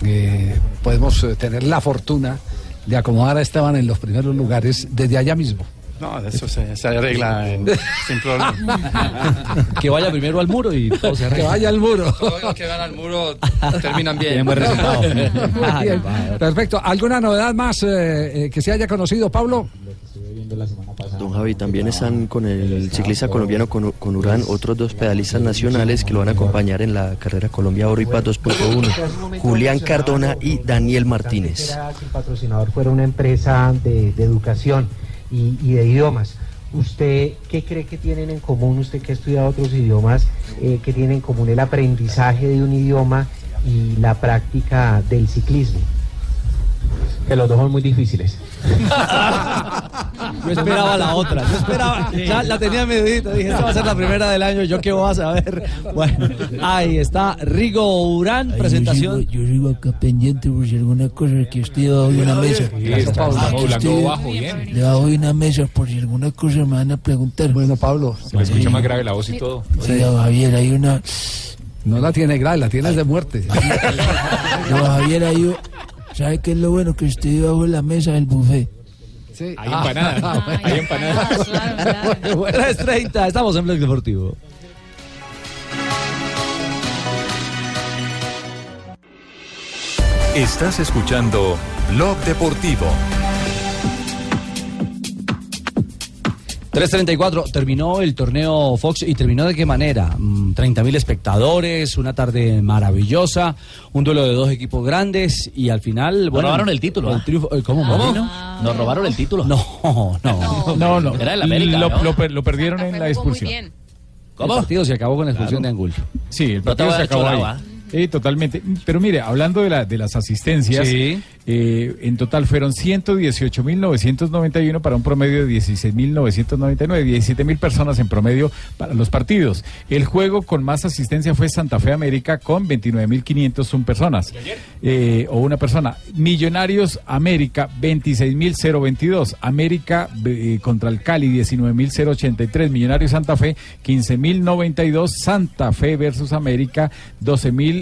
eh, podemos eh, tener la fortuna de acomodar a Esteban en los primeros lugares desde allá mismo. No, eso se, se arregla en- sin problema. *laughs* Que vaya primero al muro y todo se arregla. Que vaya al muro. Todos los que van al muro terminan bien. Buen *laughs* resultado. Muy bien. Perfecto. ¿Alguna novedad más eh, eh, que se haya conocido, Pablo? Don Javi, también están con el ciclista colombiano con, con Urán otros dos pedalistas nacionales que lo van a acompañar en la carrera Colombia Oro y Paz 2.1, Julián Cardona y Daniel Martínez. el patrocinador fuera una empresa de, de educación y, de idiomas. ¿Usted qué cree que tienen en común, usted que ha estudiado otros idiomas, eh, que tienen en común el aprendizaje de un idioma y la práctica del ciclismo? Que los dos son muy difíciles. *laughs* Yo esperaba la otra. Yo esperaba. Ya la tenía medidita. Dije, esta va a ser la primera del año. ¿Yo qué voy a saber? Bueno, ahí está Rigo Urán, presentación. Yo sigo, yo sigo acá pendiente por si alguna cosa que estoy debajo de una mesa. hablando estoy bajo, bien. Debajo de una mesa por si alguna cosa me van a preguntar. Bueno, Pablo. Se le escucha más grave la voz y todo. Oiga, Javier, hay una... No la tiene grave, la tienes de muerte. *laughs* No, Javier, hay un- ¿Sabe qué es lo bueno? Que estoy debajo de la mesa del buffet. Sí. Hay empanadas. Hay empanadas. 3.30, *laughs* estamos en Blog Deportivo. Estás escuchando Blog Deportivo. 3.34, terminó el torneo Fox y terminó de qué manera? Mm, 30.000 espectadores, una tarde maravillosa, un duelo de dos equipos grandes y al final... Nos robaron el título, el ¿ah? triunfo- ¿Cómo? ¿Cómo? Nos robaron el título. No, no. No, no. Era el América, lo, ¿no? lo per- lo perdieron en la expulsión. El partido se acabó con la expulsión de Angul. Sí, el No partido a se acabó ahí. Sí, totalmente. Pero mire, hablando de, la, de las asistencias, Sí. eh, en total fueron 118.991 para un promedio de 16.999, 17.000 personas en promedio para los partidos. El juego con más asistencia fue Santa Fe América con 29.501 personas, eh, o una persona. Millonarios América, 26.022. América eh, contra el Cali, 19.083. Millonarios Santa Fe, 15.092. Santa Fe versus América,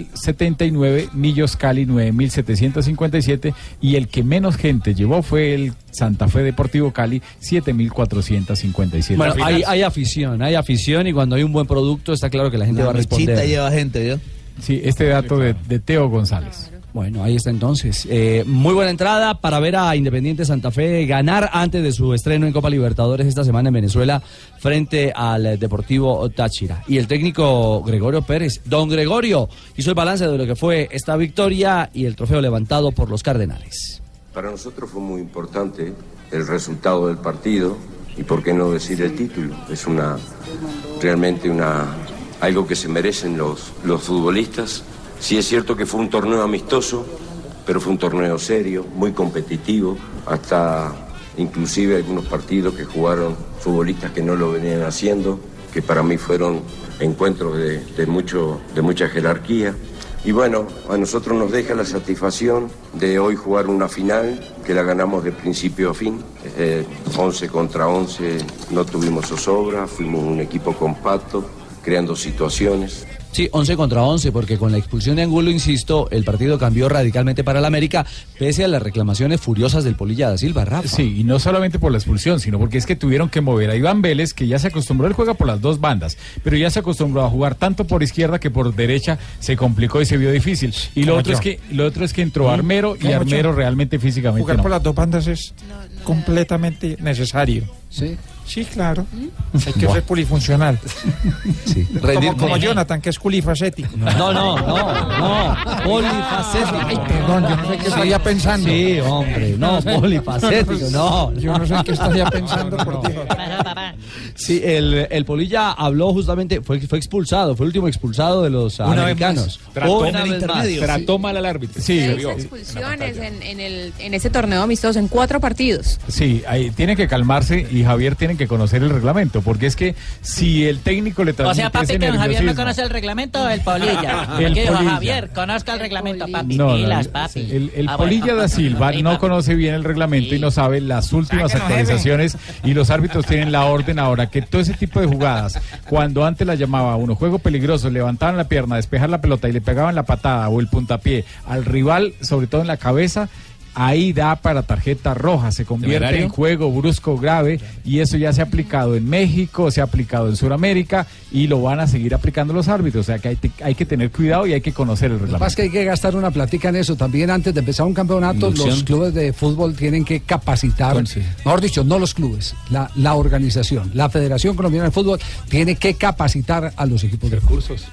12.079. Millos Cali, 9.757. Y el que menos gente llevó fue el Santa Fe Deportivo Cali, 7.457. Bueno, hay, hay afición, hay afición y cuando hay un buen producto está claro que la gente La va a responder. lleva gente, ¿vio? Sí, este dato de, de Teo González. Bueno, ahí está entonces. Eh, muy buena entrada para ver a Independiente Santa Fe ganar antes de su estreno en Copa Libertadores esta semana en Venezuela frente al Deportivo Táchira. Y el técnico Gregorio Pérez, don Gregorio, hizo el balance de lo que fue esta victoria y el trofeo levantado por los Cardenales. Para nosotros fue muy importante el resultado del partido y por qué no decir el título. Es una realmente una algo que se merecen los, los futbolistas. Sí es cierto que fue un torneo amistoso, pero fue un torneo serio, muy competitivo, hasta inclusive algunos partidos que jugaron futbolistas que no lo venían haciendo, que para mí fueron encuentros de, mucho, de mucha jerarquía. Y bueno, a nosotros nos deja la satisfacción de hoy jugar una final que la ganamos de principio a fin. Eh, 11 contra 11, no tuvimos zozobra, fuimos un equipo compacto, creando situaciones. Sí, 11 contra 11, porque con la expulsión de Angulo, insisto, el partido cambió radicalmente para el América, pese a las reclamaciones furiosas del Polilla da Silva, Rafa. Sí, y no solamente por la expulsión, sino porque es que tuvieron que mover a Iván Vélez, que ya se acostumbró, él juega por las dos bandas, pero ya se acostumbró a jugar tanto por izquierda que por derecha se complicó y se vio difícil. Y lo otro es que lo otro es que entró Armero y yo. Armero realmente físicamente Jugar no. por las dos bandas es completamente necesario. Sí. Sí, claro. Hay que ser polifuncional. *laughs* Sí. Como, como Jonathan, que es culifacético. No, no, no, no, polifacético. Ay, perdón, yo no sé qué estaría pensando. Sí, hombre, no, *laughs* polifacético, no. Yo no sé qué estaría pensando, por Dios. Sí, el, el Polilla habló justamente, fue, fue expulsado, fue el último expulsado de los Una americanos. Trató, Una vez más. trató mal al árbitro. Sí, Seis expulsiones en, en, el, en ese torneo amistoso, en cuatro partidos. Sí, ahí tiene que calmarse y Javier tiene que conocer el reglamento, porque es que si el técnico le O transmite sea, papi, ese que Javier no conoce el reglamento, el polilla. *laughs* El ¿Qué dijo polilla. Javier? Conozca el reglamento, papi. No, no, Pilas, el- papi. El, el Ah, bueno. Polilla da Silva *laughs* no conoce bien el reglamento y no sabe las últimas actualizaciones y los árbitros tienen la orden ahora que todo ese tipo de jugadas, cuando antes la llamaba uno juego peligroso, levantaban la pierna, despejar la pelota y le pegaban la patada o el puntapié al rival, sobre todo en la cabeza, ahí da para tarjeta roja, se convierte ¿Temerario? en juego brusco grave y eso ya se ha aplicado en México, se ha aplicado en Sudamérica y lo van a seguir aplicando los árbitros. O sea que hay, te- hay que tener cuidado y hay que conocer el Lo que reglamento. pasa es que hay que gastar una platica en eso. También antes de empezar un campeonato, Inducción. los clubes de fútbol tienen que capacitar, mejor dicho, no los clubes, la, la organización, la Federación Colombiana de Fútbol tiene que capacitar a los equipos de recursos.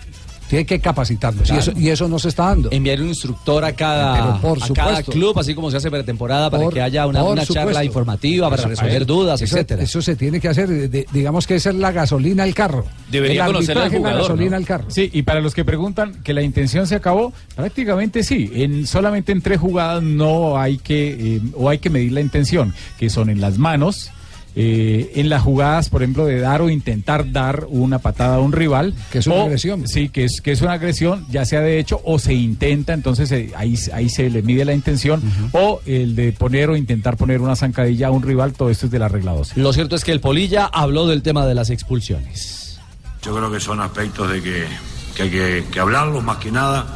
Tiene que capacitarlos y, eso, y eso no se está dando. Enviar un instructor a cada, Pero por a cada supuesto. club, así como se hace pretemporada, para Por- que haya una, charla informativa para Eso- resolver dudas, eso, etcétera. Eso se tiene que hacer. de- digamos que esa es la gasolina al carro. Debería el conocer al es la jugador, gasolina ¿no? al carro. Sí, y para los que preguntan que la intención se acabó, prácticamente sí. En solamente en tres jugadas no hay que eh, o hay que medir la intención, que son en las manos. Eh, en las jugadas, por ejemplo, de dar o intentar dar una patada a un rival. Que es una o- agresión. Sí, que es, que es una agresión, ya sea de hecho o se intenta, entonces eh, ahí, ahí se le mide la intención. O el de poner o intentar poner una zancadilla a un rival, todo esto es de la regla 12. Lo cierto es que el Polilla habló del tema de las expulsiones. Yo creo que son aspectos de que, que hay que, que hablarlos más que nada.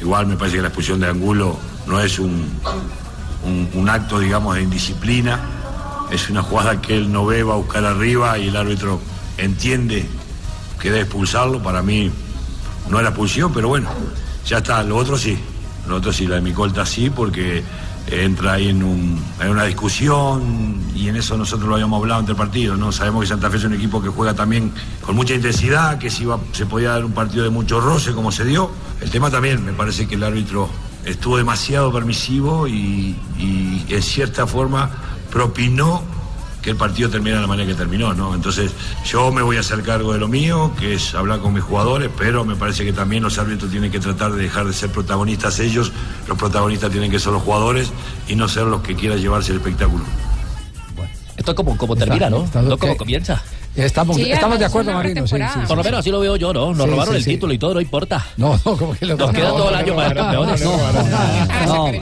Igual me parece que la expulsión de Angulo no es un, un, un acto, digamos, de indisciplina. Es una jugada que él no ve, va a buscar arriba y el árbitro entiende que debe expulsarlo. Para mí no era expulsión, pero bueno, ya está. Lo otro sí, lo otro sí, la de Micolta sí, porque entra ahí en, un- en una discusión y en eso nosotros lo habíamos hablado entre partidos, ¿no? Sabemos que Santa Fe es un equipo que juega también con mucha intensidad, que si se podía dar un partido de mucho roce como se dio. El tema también, me parece que el árbitro estuvo demasiado permisivo y en cierta forma propinó que el partido terminara de la manera que terminó, ¿no? Entonces, yo me voy a hacer cargo de lo mío, que es hablar con mis jugadores, pero me parece que también los árbitros tienen que tratar de dejar de ser protagonistas ellos, los protagonistas tienen que ser los jugadores y no ser los que quieran llevarse el espectáculo. Esto es como, como termina, ¿no? está- No como comienza. Estamos, Sí, estamos de acuerdo, Marino. Sí, sí. Por lo menos así lo veo yo, ¿no? Nos Sí, robaron sí, el sí. título y todo, no importa. No, no, como que lo Nos queda todo el año para campeones. No,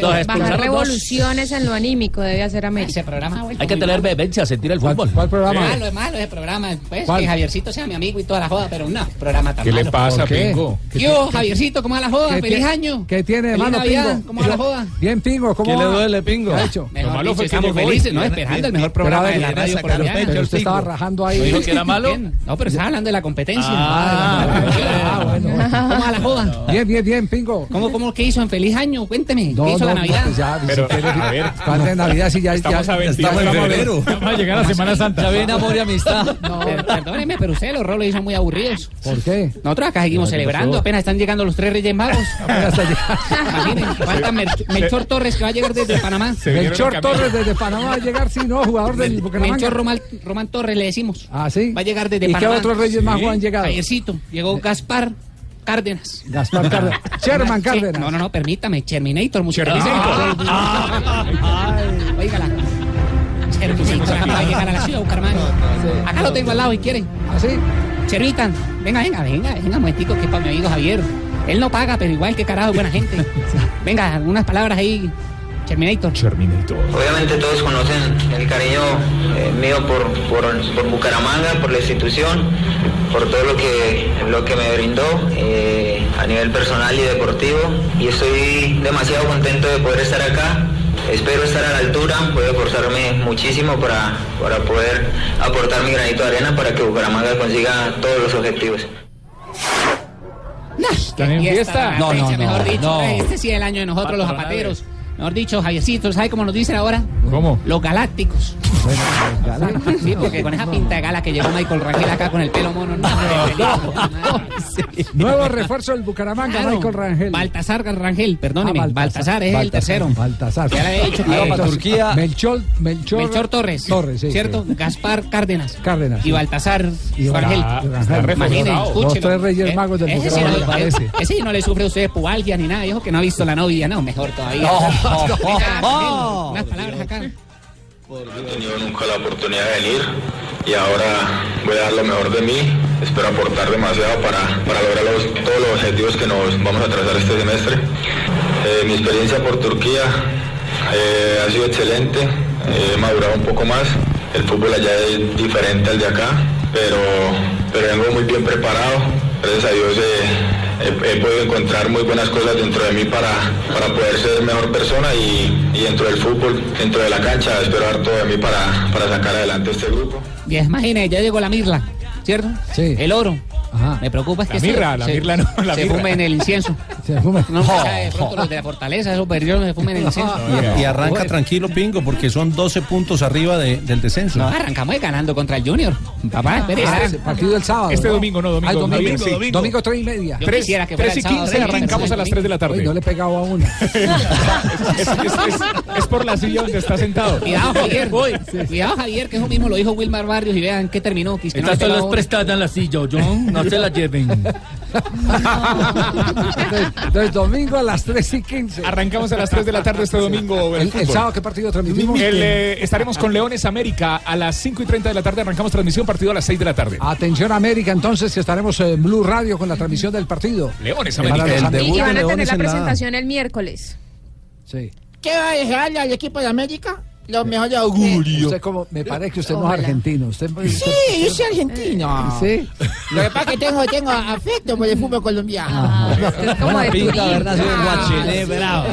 Nos Bajar revoluciones en lo anímico debe hacer América. Ese programa Hay que tener vehemencia, sentir el fútbol. ¿Cuál programa? Malo es malo ese programa. Pues ¿Cuál? que Javiercito sea mi amigo y toda la joda, pero no, programa tan ¿Qué le pasa. Pingo? ¿Qué Yo, Javiercito, ¿cómo va la joda? ¿Qué ¡Feliz año! ¿Qué tiene de ¡Feliz malo, Navidad! Pingo? ¿Cómo va la joda? Bien, Pingo, ¿cómo ¿Qué le duele, Pingo? ¿Qué ha hecho? Mejor malo dicho, fue que estamos felices, ¿no? viene- Esperando el mejor programa a de la a radio. Pero usted estaba ahí. ¿No dijo que era *laughs* malo? No, pero estaba hablando de la competencia. Ah, bueno. *laughs* ¿Cómo va la joda? Bien, bien, bien, Pingo. ¿Cómo, cómo que hizo en Feliz Año? Cuénteme. No, ¿Qué hizo no, la no, Navidad? pues ya, Pero, si quiere, a ver. ¿cuál de Navidad si ya, Estamos ya, a 22 estamos de febrero. Vamos a llegar a Semana Santa. Ya viene amor y amistad. *laughs* Per- Perdóneme, pero ustedes los roles son muy aburridos. ¿Por qué? Nosotros acá seguimos ¿qué celebrando, pasó? apenas están llegando los tres Reyes Magos. *laughs* Apenas está llegando. Falta Melchor Torres que va a llegar desde Panamá. Melchor. Torres desde Panamá va a llegar, sí, no, jugador del Bucaramanga. Melchor Román, Román Torres le decimos. Ah, sí. Va a llegar desde ¿Y qué Panamá. otros Reyes Magos han llegado? Ayercito, llegó Gaspar Cárdenas. Gaspar Cárdenas. Sherman Sí, Cárdenas. No, no, no, permítame. Terminator, musical. Oígala. Chervicito, acá va a llegar a la ciudad de Bucaramanga. Acá lo tengo al lado, si quieren. ¿Ah, sí? Chervitan, venga, venga, venga, venga, un momentico que es para mi amigo Javier. Él no paga, pero igual que carajo, buena gente. *laughs* Venga, algunas palabras ahí. Terminator. Terminator. Obviamente todos conocen el cariño eh, mío por, por, por Bucaramanga, por la institución, por todo lo que, lo que me brindó eh, a nivel personal y deportivo. Y estoy demasiado contento de poder estar acá. Espero estar a la altura, voy a esforzarme muchísimo para, para poder aportar mi granito de arena para que Bucaramanga consiga todos los objetivos. ¿Están en fiesta? No, No, no, no, mejor no, dicho, no. este sí es el año de nosotros los zapateros. Mejor dicho, Javiercito, ¿sabe cómo nos dicen ahora? ¿Cómo? Los galácticos. Sí, porque con esa pinta de gala que llegó Michael Rangel acá con el pelo mono. No, Nuevo refuerzo del Bucaramanga, Claro. Michael Rangel. Baltasar Rangel, perdóneme. Ah, Baltasar, es el tercero. Baltasar. Ya le había dicho que Entonces, Turquía. Melchor, Melchor, Melchor Torres. Torres, sí, ¿Cierto? sí. Gaspar Cárdenas. Cárdenas. Y sí. Baltasar Y Rangel. Ra- Rangel. Imaginen, Los tres Reyes Eh, Magos del ese sí Bucaramanga, no- parece. Ese sí no le sufre a usted pubalgia ni nada. Dijo que no ha visto la novia. No, mejor todavía. Unas palabras acá. No he tenido nunca la oportunidad de venir y ahora voy a dar lo mejor de mí. Espero aportar demasiado para, para lograr los- todos los objetivos que nos vamos a trazar este semestre. Eh, mi experiencia por Turquía eh, ha sido excelente, eh, he madurado un poco más. El fútbol allá es diferente al de acá, pero, pero vengo muy bien preparado. Gracias a Dios eh, he, he podido encontrar muy buenas cosas dentro de mí para, para poder ser mejor persona y, y dentro del fútbol, dentro de la cancha, espero dar todo de mí para, para sacar adelante este grupo. Y imagínate, ya llegó la mirla, ¿cierto? Sí. El oro. Me preocupa es que La se- mirra, la se, mirra no, la se mirra. fumen el incienso. *laughs* Se fumen. No, o *laughs* sea, de pronto los de la fortaleza, esos perdidos se fumen el incienso. *laughs* Y, y arranca tranquilo, Pingo, porque son 12 puntos arriba de- del descenso. No, arrancamos ganando contra el Junior. Papá, espere. Ah, espere. el partido del sábado. Este ¿no? domingo, no, domingo, Ah, domingo, Javier, sí. domingo, domingo, tres y media. Yo quisiera que fuera Tres y el sábado, 15 Rey, arrancamos a las 3 de la tarde. Uy, no le he pegado a una. Es, es- es- es por la silla donde está sentado. Cuidado, Javier. Cuidado, Javier, que eso mismo lo dijo Wilmar Barrios y vean qué terminó. Estas son las uno. prestadas en la silla, John. No se la lleven. *laughs* Entonces, entonces, domingo a las 3 y 15. Arrancamos a las 3 de la tarde este domingo. El, El, el sábado, ¿qué partido transmitimos? El, eh, estaremos con Leones América a las 5 y 30 de la tarde. Arrancamos transmisión, partido a las 6 de la tarde. Atención América, entonces, que estaremos en Blue Radio con la transmisión del partido. Leones América. Y van a tener Leones la en la- presentación el miércoles. Sí. ¿Qué va a dejarle al equipo de América? Los mejores augurios. Usted como, me parece que usted no es Ojalá. argentino. Usted, Sí, yo soy argentino. Sí. Lo que pasa es que tengo, tengo afecto por el fútbol colombiano. como Pinta, sí. bravo.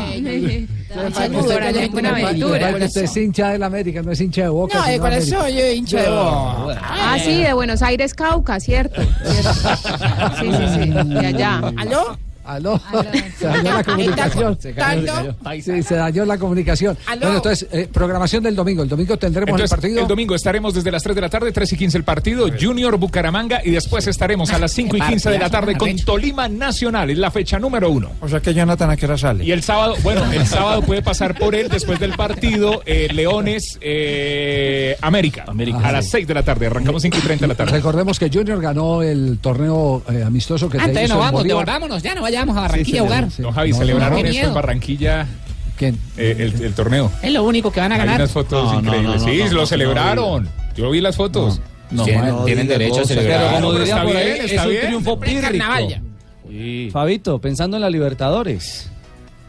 La allá gente en de Buenaventura. Buenaventura, Parece que usted es hincha del América, no es hincha de Boca. No, de corazón, América. yo soy hincha de Boca. Ah, sí, de Buenos Aires, Cauca, cierto. cierto. *laughs* Sí, sí, sí, de allá. ¿Aló? Aló, *laughs* se dañó la comunicación. Se cayó, se cayó. Sí, se dañó la comunicación. Aló. Bueno, entonces, eh, programación del domingo. El domingo tendremos Entonces, el partido. el domingo estaremos desde las 3 de la tarde, 3 y 15 el partido, Junior Bucaramanga, y después estaremos a las 5 y 15 de la tarde con Tolima Nacional, es la fecha número uno. O sea que Jonathan a qué hora sale. Y el sábado, bueno, el sábado puede pasar por él después del partido, eh, Leones eh, América, a las 6 de la tarde, arrancamos 5 y 30 de la tarde. Recordemos que Junior ganó el torneo eh, amistoso que se Antes hizo nos en vamos, Bolívar. devolvámonos, ya no vayamos a Barranquilla a jugar. No, Javi, No, celebraron no, esto en. Barranquilla, ¿Quién? eh, el, el torneo. Es lo único que van a Hay ganar. unas fotos No, no, increíbles. no, no, sí, no, lo no, celebraron. Yo vi las fotos. No, tienen no tienen derecho a celebrar. Pero como diría por ahí, bien, es está un bien. triunfo pírrico. Fabito, pensando en la Libertadores,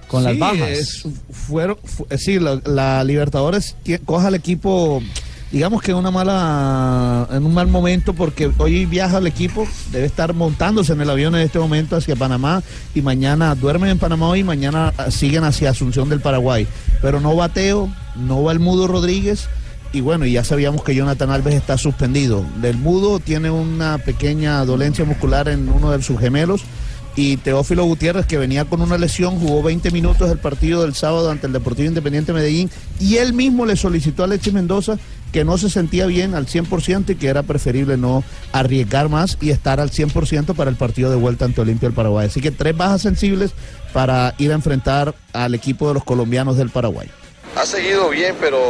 con las bajas. es- fueron, fu- sí, la, la Libertadores coja al equipo, digamos que en una mala, en un mal momento, porque hoy viaja el equipo, debe estar montándose en el avión en este momento hacia Panamá y mañana duermen en Panamá hoy y mañana siguen hacia Asunción del Paraguay. Pero no va Teo, no va el Mudo Rodríguez. Y bueno, ya sabíamos que Jonathan Alves está suspendido. Del Mudo tiene una pequeña dolencia muscular en uno de sus gemelos y Teófilo Gutiérrez, que venía con una lesión, jugó 20 minutos el partido del sábado ante el Deportivo Independiente Medellín y él mismo le solicitó a Alexis Mendoza que no se sentía bien al 100% y que era preferible no arriesgar más y estar al 100% para el partido de vuelta ante Olimpia del Paraguay. Así que tres bajas sensibles para ir a enfrentar al equipo de los colombianos del Paraguay. Ha seguido bien, pero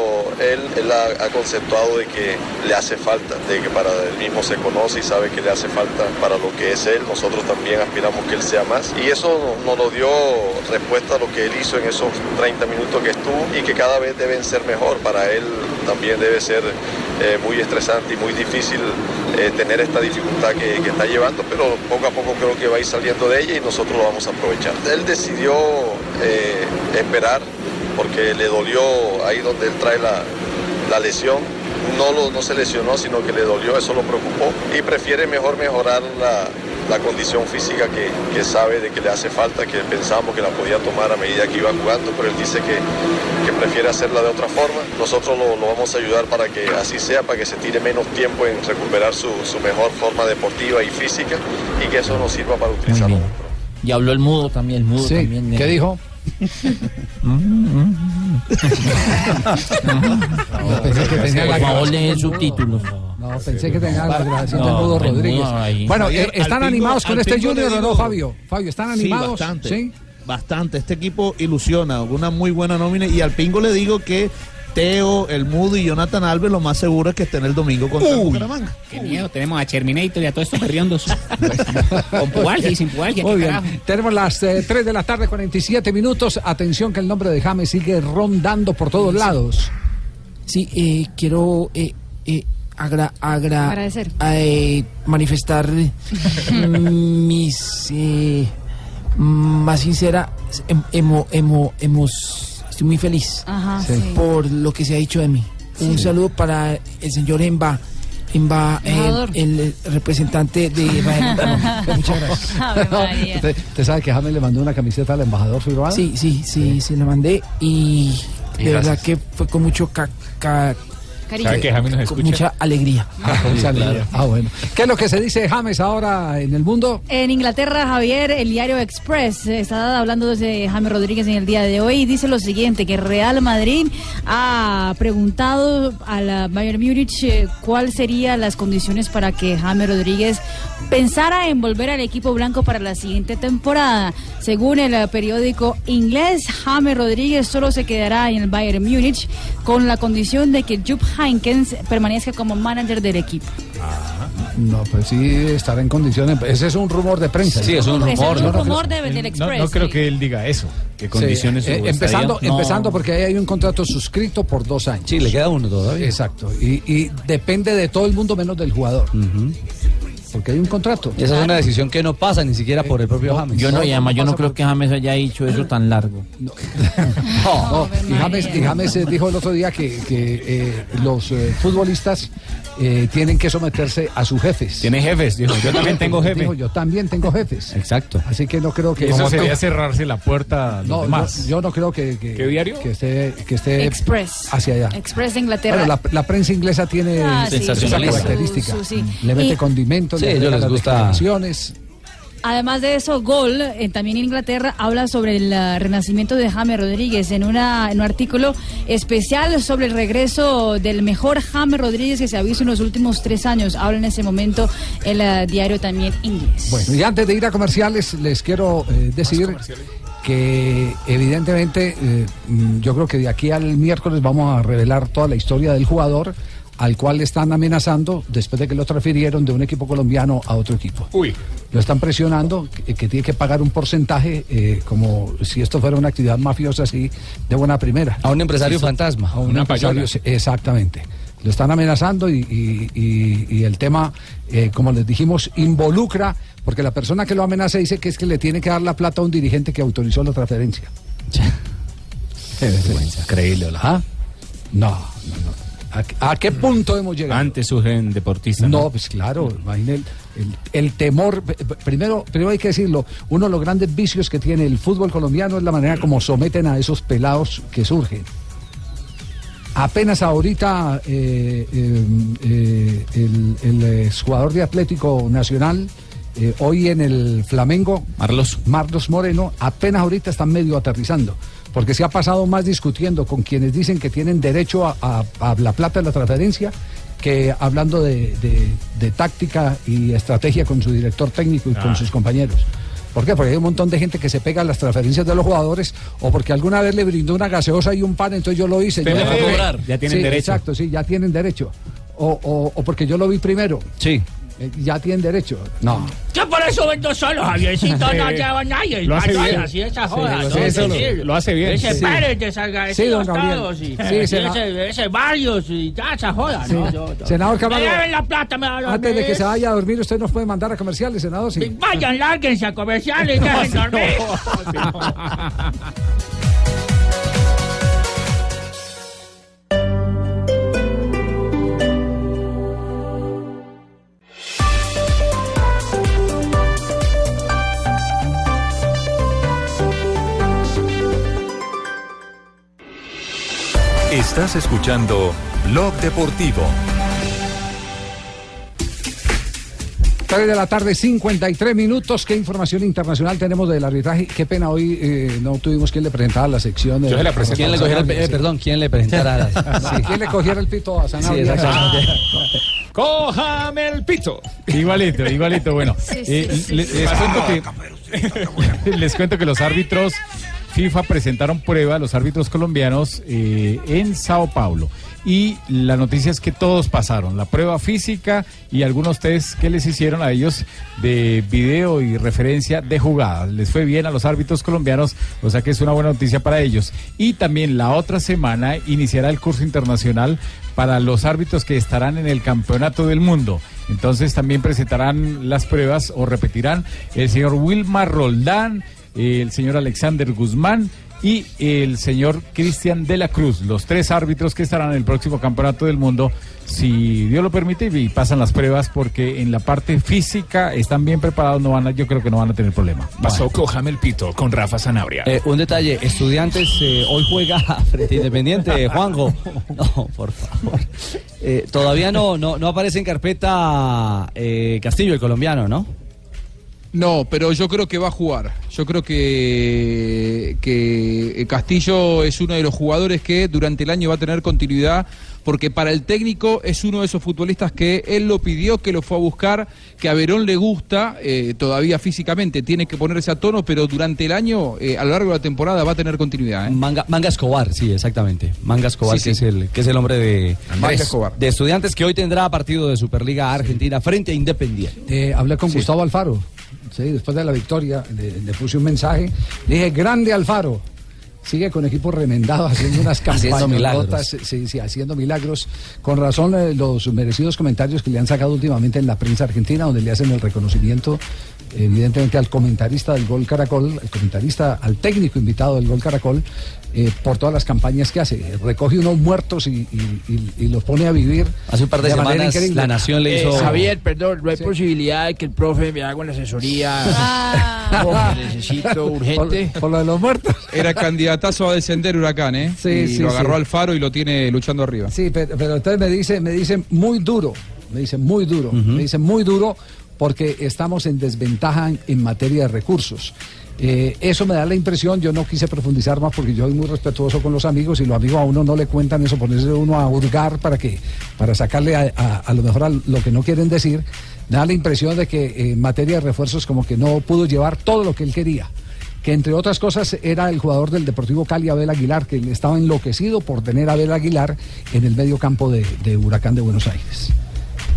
él, él ha, ha conceptuado de que le hace falta, de que para él mismo se conoce y sabe que le hace falta para lo que es él. Nosotros también aspiramos que él sea más. Y eso nos lo dio respuesta a lo que él hizo en esos 30 minutos que estuvo y que cada vez deben ser mejor. Para él también debe ser eh, muy estresante y muy difícil eh, tener esta dificultad que, que está llevando, pero poco a poco creo que va a ir saliendo de ella y nosotros lo vamos a aprovechar. Él decidió eh, esperar porque le dolió ahí donde él trae la, la lesión. No, lo, no se lesionó, sino que le dolió, eso lo preocupó. Y prefiere mejor mejorar la, la condición física que, que sabe de que le hace falta, que pensamos que la podía tomar a medida que iba jugando, pero él dice que, que prefiere hacerla de otra forma. Nosotros lo, lo vamos a ayudar para que así sea, para que se tire menos tiempo en recuperar su, su mejor forma deportiva y física y que eso nos sirva para utilizarlo. Y habló el mudo también, el mudo Sí, también. ¿qué eh. Dijo? pensé que tenía Por favor, grabación lee el del mudo. subtítulo. No, pensé que tenía la grabación No, del Mudo el Rodríguez. Bueno, eh, ¿están animados con este Junior o no, Fabio? Fabio, ¿están animados? Sí, bastante. ¿Sí? Bastante. Este equipo ilusiona, una muy buena nómina. Y al Pingo le digo que Teo, el Mudo y Jonathan Alves lo más seguro es que estén el domingo contra el Bucaramanga. Qué miedo, tenemos a Terminator y a todos estos perriondos. *laughs* Con pualgia y sin pualgia, Muy bien. Tenemos las eh, 3 de la tarde, 47 minutos. Atención que el nombre de James sigue rondando por todos lados. Sí, eh, quiero eh, eh, agra- agra- Agradecer. eh, manifestar *laughs* mis eh, más sincera em- emo- emo- hemos estoy muy feliz Ajá, Sí. sí. por lo que se ha dicho de mí. Un saludo para el señor Emba emba- el, Embajador. el representante de *laughs* Israel. Muchas gracias. ¿Usted, usted sabe que James le mandó una camiseta al embajador Figueroa? Sí, sí, sí, se lo mandé y Y de verdad gracias. que fue con mucho ca- ca- Cariño. ¿Sabe que James nos con escucha? mucha alegría. Ah, con mucha alegría. Ah, bueno. ¿Qué es lo que se dice de James ahora en el mundo? En Inglaterra, Javier, el diario Express está hablando de James Rodríguez en el día de hoy y dice lo siguiente, que Real Madrid ha preguntado a la Bayern Múnich eh, cuáles serían las condiciones para que James Rodríguez pensara en volver al equipo blanco para la siguiente temporada. Según el periódico inglés, James Rodríguez solo se quedará en el Bayern Múnich con la condición de que Jupp Heynckes permanezca como manager del equipo. No, pues sí, estará en condiciones. Ese es un rumor de prensa. Sí, es un Ese es rumor. un ¿no? rumor de- del No, Express. no creo sí. que él diga eso. ¿Qué condiciones Sí, eh, empezando? No. empezando porque ahí hay un contrato suscrito por dos años. Sí, le queda uno todavía. Exacto. Y, y depende de todo el mundo menos del jugador. Porque hay un contrato. Y esa es una decisión que no pasa ni siquiera por el propio James. Yo no, y además yo no creo que James haya dicho eso tan largo. No, *laughs* y James, y James, eh, dijo el otro día que, que, eh, los eh, futbolistas eh, tienen que someterse a sus jefes. Tiene jefes, dijo. Yo también tengo jefe. Dijo, yo también tengo jefes. Exacto. Así que no creo que... Eso como sería tú- cerrarse la puerta No, demás. yo, yo no creo que, que, ¿Qué diario? que esté, que esté Express. hacia allá. Express de Inglaterra. Bueno, la, la prensa inglesa tiene Ah, sí, esa su- característica. su- sí. Le mete Y- condimentos, Sí, le ellos agrega les las gusta-. Además de eso, Gol, eh, también en Inglaterra, habla sobre el ah, renacimiento de James Rodríguez en, una, en un artículo especial sobre el regreso del mejor James Rodríguez que se ha visto en los últimos tres años. Habla en ese momento el ah, diario también inglés. Bueno, y antes de ir a comerciales, les quiero eh, decir que evidentemente eh, mm, yo creo que de aquí al miércoles vamos a revelar toda la historia del jugador al cual le están amenazando después de que lo transfirieron de un equipo colombiano a otro equipo. Uy. Lo están presionando, que, que tiene que pagar un porcentaje eh, como si esto fuera una actividad mafiosa así de buena primera. A un empresario fantasma. A un Una empresario, payola. exactamente. Lo están amenazando y, y- y- y el tema, eh, como les dijimos, involucra, porque la persona que lo amenaza dice que es que le tiene que dar la plata a un dirigente que autorizó la transferencia. Increíble, hola. ¿Ah? No, no, no. ¿A, qué punto hemos llegado? Antes surgen deportistas. No, pues claro, imagine el, temor. Primero, primero hay que decirlo, uno de los grandes vicios que tiene el fútbol colombiano es la manera como someten a esos pelados que surgen. Apenas ahorita eh, eh, eh, el, el, eh, jugador de Atlético Nacional, eh, hoy en el Flamengo, Marlos. Marlos Moreno, apenas ahorita están medio aterrizando. Porque se ha pasado más discutiendo con quienes dicen que tienen derecho a, a- a la plata de la transferencia que hablando de, de- de táctica y estrategia con su director técnico y con Ah. sus compañeros. ¿Por qué? Porque hay un montón de gente que se pega a las transferencias de los jugadores o porque alguna vez le brindó una gaseosa y un pan, entonces yo lo hice. Yo ya tienen Sí, derecho. Exacto, sí, ya tienen derecho. O, o- o porque yo lo vi primero. Sí. Eh, Ya tienen derecho. No. Yo por eso vendo solo, Javiercito, no *laughs* lleva nadie. lo hace bien. Así esa Sí, joda. lo ¿no? hace- eso lo- Sí, lo hace bien. Ese Sí. Pérez de Sí, todos, y, Sí, y ese, ese Barrios y ya esa joda. Sí. ¿no? Yo- yo- Senador Camargo. Me la plata, me la Antes de que se vaya a dormir, usted nos puede mandar a comerciales, senador. Sí. Vayan, lárguense a comerciales *laughs* y dejen dormir. *laughs* Estás escuchando Blog Deportivo. 3 de la tarde, 53 minutos. ¿Qué información internacional tenemos del arbitraje? Qué pena, hoy eh, no tuvimos quien le presentara la sección. de- Yo la presento. ¿Quién le cogiera el, eh, perdón, quién le presentara? *laughs* Sí, ¿Quién le cogiera el pito a Sí, Sanabria? exactamente. *laughs* ¡Cójame el pito! Igualito, igualito. Bueno, Sí, sí, eh, sí, le- sí. les cuento que *laughs* les cuento que los árbitros FIFA presentaron prueba, los árbitros colombianos eh, en Sao Paulo. Y la noticia es que todos pasaron, la prueba física y algunos test que les hicieron a ellos de video y referencia de jugadas. Les fue bien a los árbitros colombianos, o sea que es una buena noticia para ellos. Y también la otra semana iniciará el curso internacional para los árbitros que estarán en el Campeonato del Mundo. Entonces también presentarán las pruebas o repetirán el señor Wilmar Roldán, el señor Alexander Guzmán y el señor Cristian de la Cruz, los tres árbitros que estarán en el próximo campeonato del mundo, si Dios lo permite y pasan las pruebas, porque en la parte física están bien preparados, no van a, yo creo que no van a tener problema. Pasó Cójame el Pito con Rafa Sanabria. Eh, un detalle, estudiantes eh, hoy juega frente Independiente, *laughs* Juanjo. No, por favor. Eh, todavía no, no, no aparece en carpeta eh, Castillo, el colombiano, ¿no? No, pero yo creo que va a jugar. Yo creo que, que Castillo es uno de los jugadores que durante el año va a tener continuidad, porque para el técnico es uno de esos futbolistas que él lo pidió, que lo fue a buscar, que a Verón le gusta, eh, todavía físicamente tiene que ponerse a tono, pero durante el año, eh, a lo largo de la temporada, va a tener continuidad. ¿eh? Manga, Manga Escobar, sí, exactamente. Manga Escobar, Sí, que, sí. Es el, que es el hombre de, Escobar. estudiantes que hoy tendrá partido de Superliga Argentina frente a Independiente. Eh, hablé con Sí. Gustavo Alfaro, sí, después de la victoria, le, le puse un mensaje, le dije, grande Alfaro. Sigue con equipo remendado *laughs* haciendo unas campañas milagros. sí, sí, haciendo milagros. Con razón eh, los merecidos comentarios que le han sacado últimamente en la prensa argentina, donde le hacen el reconocimiento, evidentemente, al comentarista del Gol Caracol, el comentarista, al técnico invitado del Gol Caracol, eh, por todas las campañas que hace. Recoge unos muertos y, y- y- y los pone a vivir. Hace un par de semanas increíble. La Nación le hizo... Eh, Javier, perdón, no hay posibilidad de que el profe me haga una asesoría. *laughs* Oh, que necesito urgente. Por, por lo de los muertos. Era candidatazo a descender Huracán, ¿eh? Sí, y sí, lo agarró sí. al faro y lo tiene luchando arriba. Sí, pero, pero entonces me dice, me dice muy duro, me dice muy duro, me dice muy duro porque estamos en desventaja en, en materia de recursos. Eh, eso me da la impresión, yo no quise profundizar más porque yo soy muy respetuoso con los amigos y los amigos a uno no le cuentan eso, ponerse uno a hurgar para que, para sacarle a, a- a lo mejor a lo que no quieren decir. Da la impresión de que eh, en materia de refuerzos como que no pudo llevar todo lo que él quería que entre otras cosas era el jugador del Deportivo Cali, Abel Aguilar, que estaba enloquecido por tener a Abel Aguilar en el medio campo de, de Huracán de Buenos Aires.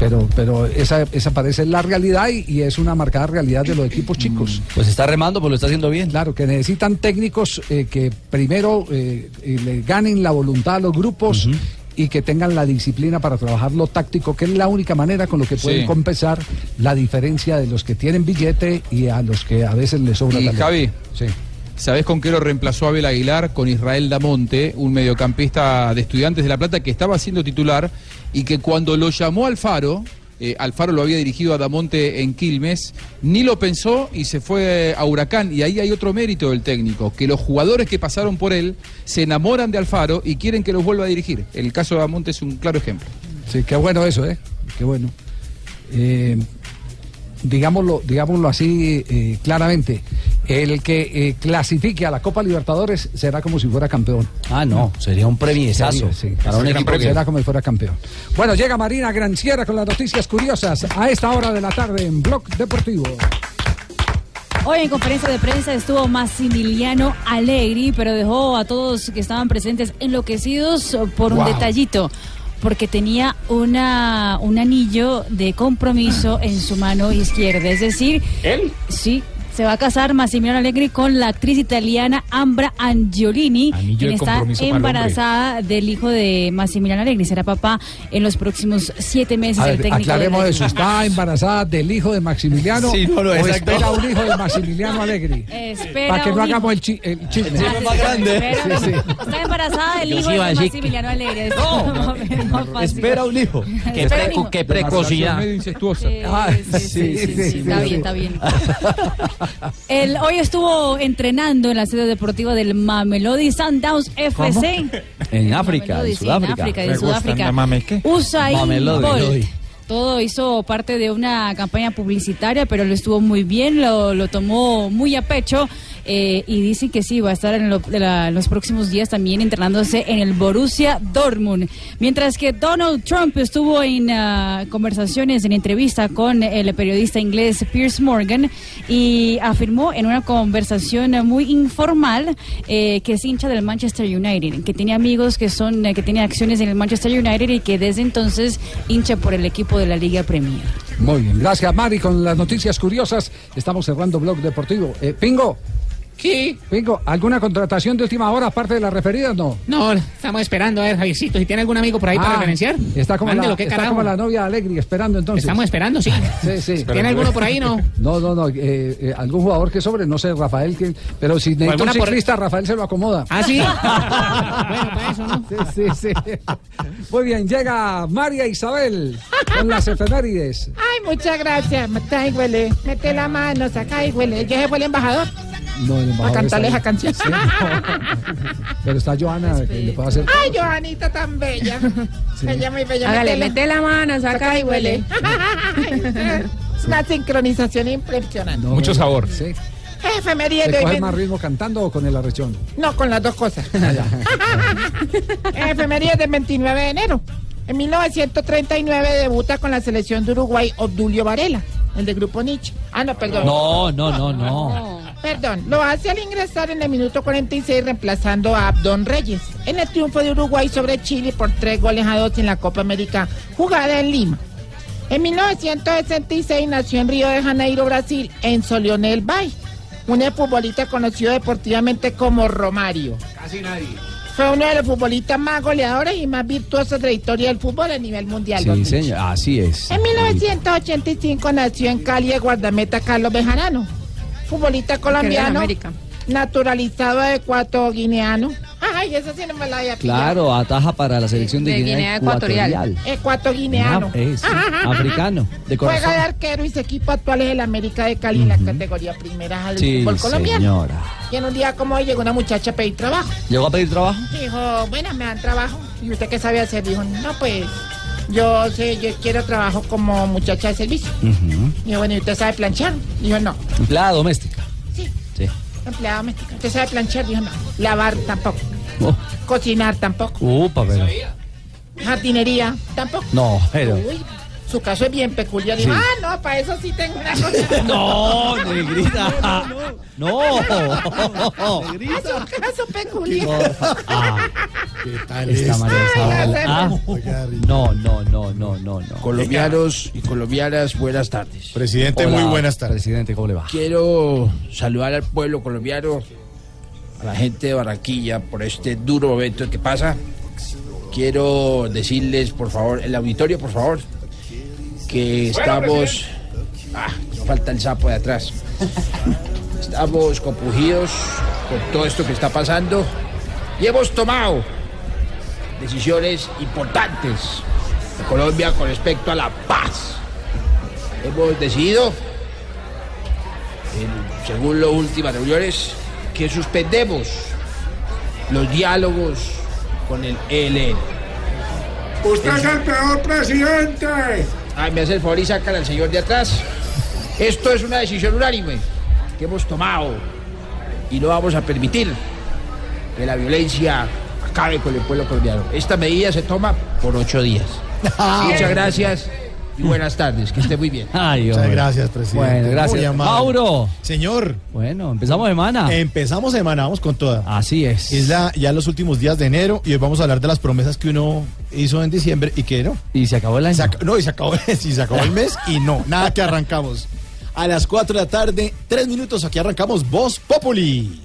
Pero, pero esa, esa parece la realidad y, y es una marcada realidad de los equipos chicos. Pues está remando, pues lo está haciendo bien. Claro, que necesitan técnicos eh, que primero eh, eh, le ganen la voluntad a los grupos y que tengan la disciplina para trabajar lo táctico, que es la única manera con lo que pueden Sí. compensar la diferencia de los que tienen billete y a los que a veces les sobra Y talento. Javi, Sí. ¿sabés con qué lo reemplazó Abel Aguilar? Con Israel Damonte, un mediocampista de Estudiantes de La Plata que estaba siendo titular y que cuando lo llamó Alfaro, eh, Alfaro lo había dirigido a Damonte en Quilmes, ni lo pensó y se fue a Huracán. Y ahí hay otro mérito del técnico, que los jugadores que pasaron por él se enamoran de Alfaro y quieren que los vuelva a dirigir. El caso de Damonte es un claro ejemplo. Sí, qué bueno eso, ¿eh? Qué bueno. Eh, digámoslo, digámoslo así eh, claramente. El que eh, clasifique a la Copa Libertadores será como si fuera campeón. Ah, no, sería un premiesazo sí. para un equipo que- Será como si fuera campeón. Bueno, llega Marina Granciera con las noticias curiosas a esta hora de la tarde en Blog Deportivo. Hoy en conferencia de prensa estuvo Massimiliano Allegri, pero dejó a todos que estaban presentes enloquecidos por un Wow. detallito. Porque tenía una, un anillo de compromiso en su mano izquierda. Es decir, ¿Él? Sí, se va a casar Massimiliano Allegri con la actriz italiana Ambra Angiolini, Anillo quien está el embarazada del hijo de Massimiliano Allegri. Será papá en los próximos siete meses. A el ver, técnico de aclaremos la eso. ¿Está embarazada del hijo de Maximiliano Sí, no, no, o exacto. espera un hijo de Maximiliano Alegri? Espera Para que no un hagamos hijo. el, chi- el chisme. Sí, más grande. Espera, Sí, sí. Está embarazada del hijo de Maximiliano Alegre. Es No. *laughs* Espera un hijo. Qué hijo. qué precocidad. Sí, sí, sí, sí, Está bien, está bien. *laughs* Él hoy estuvo entrenando en la sede deportiva del Mamelodi Sundowns FC. En África, Mamelodi, en sí, Sudáfrica. en África, en Sudáfrica. Todo hizo parte de una campaña publicitaria, pero lo estuvo muy bien, lo, lo tomó muy a pecho. Eh, y dicen que sí, va a estar en, lo- la- los próximos días también entrenándose en el Borussia Dortmund. Mientras que Donald Trump estuvo en ah, conversaciones, en entrevista con el periodista inglés Piers Morgan y afirmó en una conversación muy informal eh, que es hincha del Manchester United, que tiene amigos que son eh, que tiene acciones en el Manchester United y que desde entonces hincha por el equipo de la Liga Premier. Muy bien, gracias Mari con las noticias curiosas. Estamos cerrando Blog Deportivo. Pingo, Sí. Pingo, ¿alguna contratación de última hora aparte de las referidas? No. No, estamos esperando a ver, Javiercito, si tiene algún amigo por ahí para Ah, referenciar. Está como, Mándelo, la, qué está como la novia Alegri, esperando entonces. Estamos esperando, sí. Sí, sí. ¿Tiene alguno por ahí, no? No, no, no. eh, eh, algún jugador que sobre, no sé, Rafael, que, pero si necesita un alguna por- ciclista, Rafael se lo acomoda. Ah, sí. *laughs* bueno, para eso, ¿no? Sí, sí, sí. Muy bien, llega María Isabel con las efemérides. Ay, muchas gracias. Mata y huele. Mete la mano, saca y huele. ¿Ya se fue el embajador? No, el A embajador cantarle esa canción. Sí, Pero está Joana, que le puede hacer. Ay, Joanita tan bella. Ella muy bella. Hágale, mete la mano, saca y huele. *laughs* Es una sincronización impresionante. Mucho sabor. Sí. ¿Le de hoy más ritmo cantando o con el arrechón? No, con las dos cosas. Efeméride del 29 de enero. En 1939 debuta con la selección de Uruguay Obdulio Varela, el de Grupo Nietzsche. Ah, no, perdón. No, no, no, no. Perdón, lo hace al ingresar en el minuto 46 reemplazando a Abdón Reyes en el triunfo de Uruguay sobre Chile por tres goles a dos en la Copa América jugada en Lima. En 1966 nació en Río de Janeiro, Brasil, Enzo Leonel Bay, un futbolista conocido deportivamente como Romario. Casi nadie. Fue uno de los futbolistas más goleadores y más virtuosos de la historia del fútbol a nivel mundial. Sí, señor, así es. En 1985 nació en Cali el guardameta Carlos Bejarano, futbolista colombiano, América. Naturalizado ecuatoguineano. Ay, eso sí no me la había. Claro, ataja para la selección de, De Guinea, Guinea Ecuatorial. Ecuatoguineano. Ah, es, africano, de Juega de corazón. arquero y su equipo actual es el América de Cali en la categoría primera del Sí, fútbol colombiano. señora. Y en un día como hoy llegó una muchacha a pedir trabajo. ¿Llegó a pedir trabajo? Dijo, bueno, me dan trabajo. ¿Y usted qué sabe hacer? Dijo, no, pues yo sé, yo quiero trabajo como muchacha de servicio. Dijo, bueno, ¿y usted sabe planchar? Dijo, no. Empleada doméstica. Empleada doméstica. ¿Usted sabe planchar? Dijo, no. Lavar tampoco. Oh, Cocinar tampoco. upa, pero. Jardinería tampoco. No, pero. Uy, su caso es bien peculiar. Sí. ah, no, para eso sí tengo una *laughs* cosa. No, negrita. *laughs* No. *laughs* Es un caso peculiar. Ah, ¿Qué tal está esto? María Ah, Oiga, no, no, no, no, no, no. Colombianos y colombianas, buenas tardes. Presidente, Hola, muy buenas tardes. Presidente, ¿cómo le va? Quiero saludar al pueblo colombiano, a la gente de Barranquilla por este duro momento que pasa. Quiero decirles, por favor, el auditorio, por favor, que estamos... Ah, no falta el sapo de atrás. Estamos compungidos con todo esto que está pasando y hemos tomado decisiones importantes en Colombia con respecto a la paz. Hemos decidido, en- según las últimas reuniones, que suspendemos los diálogos con el ELN. Usted es el peor presidente. Ay, me hace el favor y sacan al señor de atrás. Esto es una decisión unánime que hemos tomado y no vamos a permitir que la violencia acabe con el pueblo colombiano. Esta medida se toma por ocho días. *laughs* Muchas gracias y buenas tardes. Que esté muy bien. *laughs* Ay, Muchas hombre. gracias, presidente. Bueno, gracias. Mauro. Señor, Bueno, empezamos semana. empezamos semana, vamos con toda. Así es. Es la, ya los últimos días de enero y hoy vamos a hablar de las promesas que uno hizo en diciembre y que no. Y se acabó el año. Se ac- no, y se acabó, *laughs* sí, se acabó el mes y no, nada que arrancamos. A las 4 de la tarde, tres minutos, aquí arrancamos Voz Populi.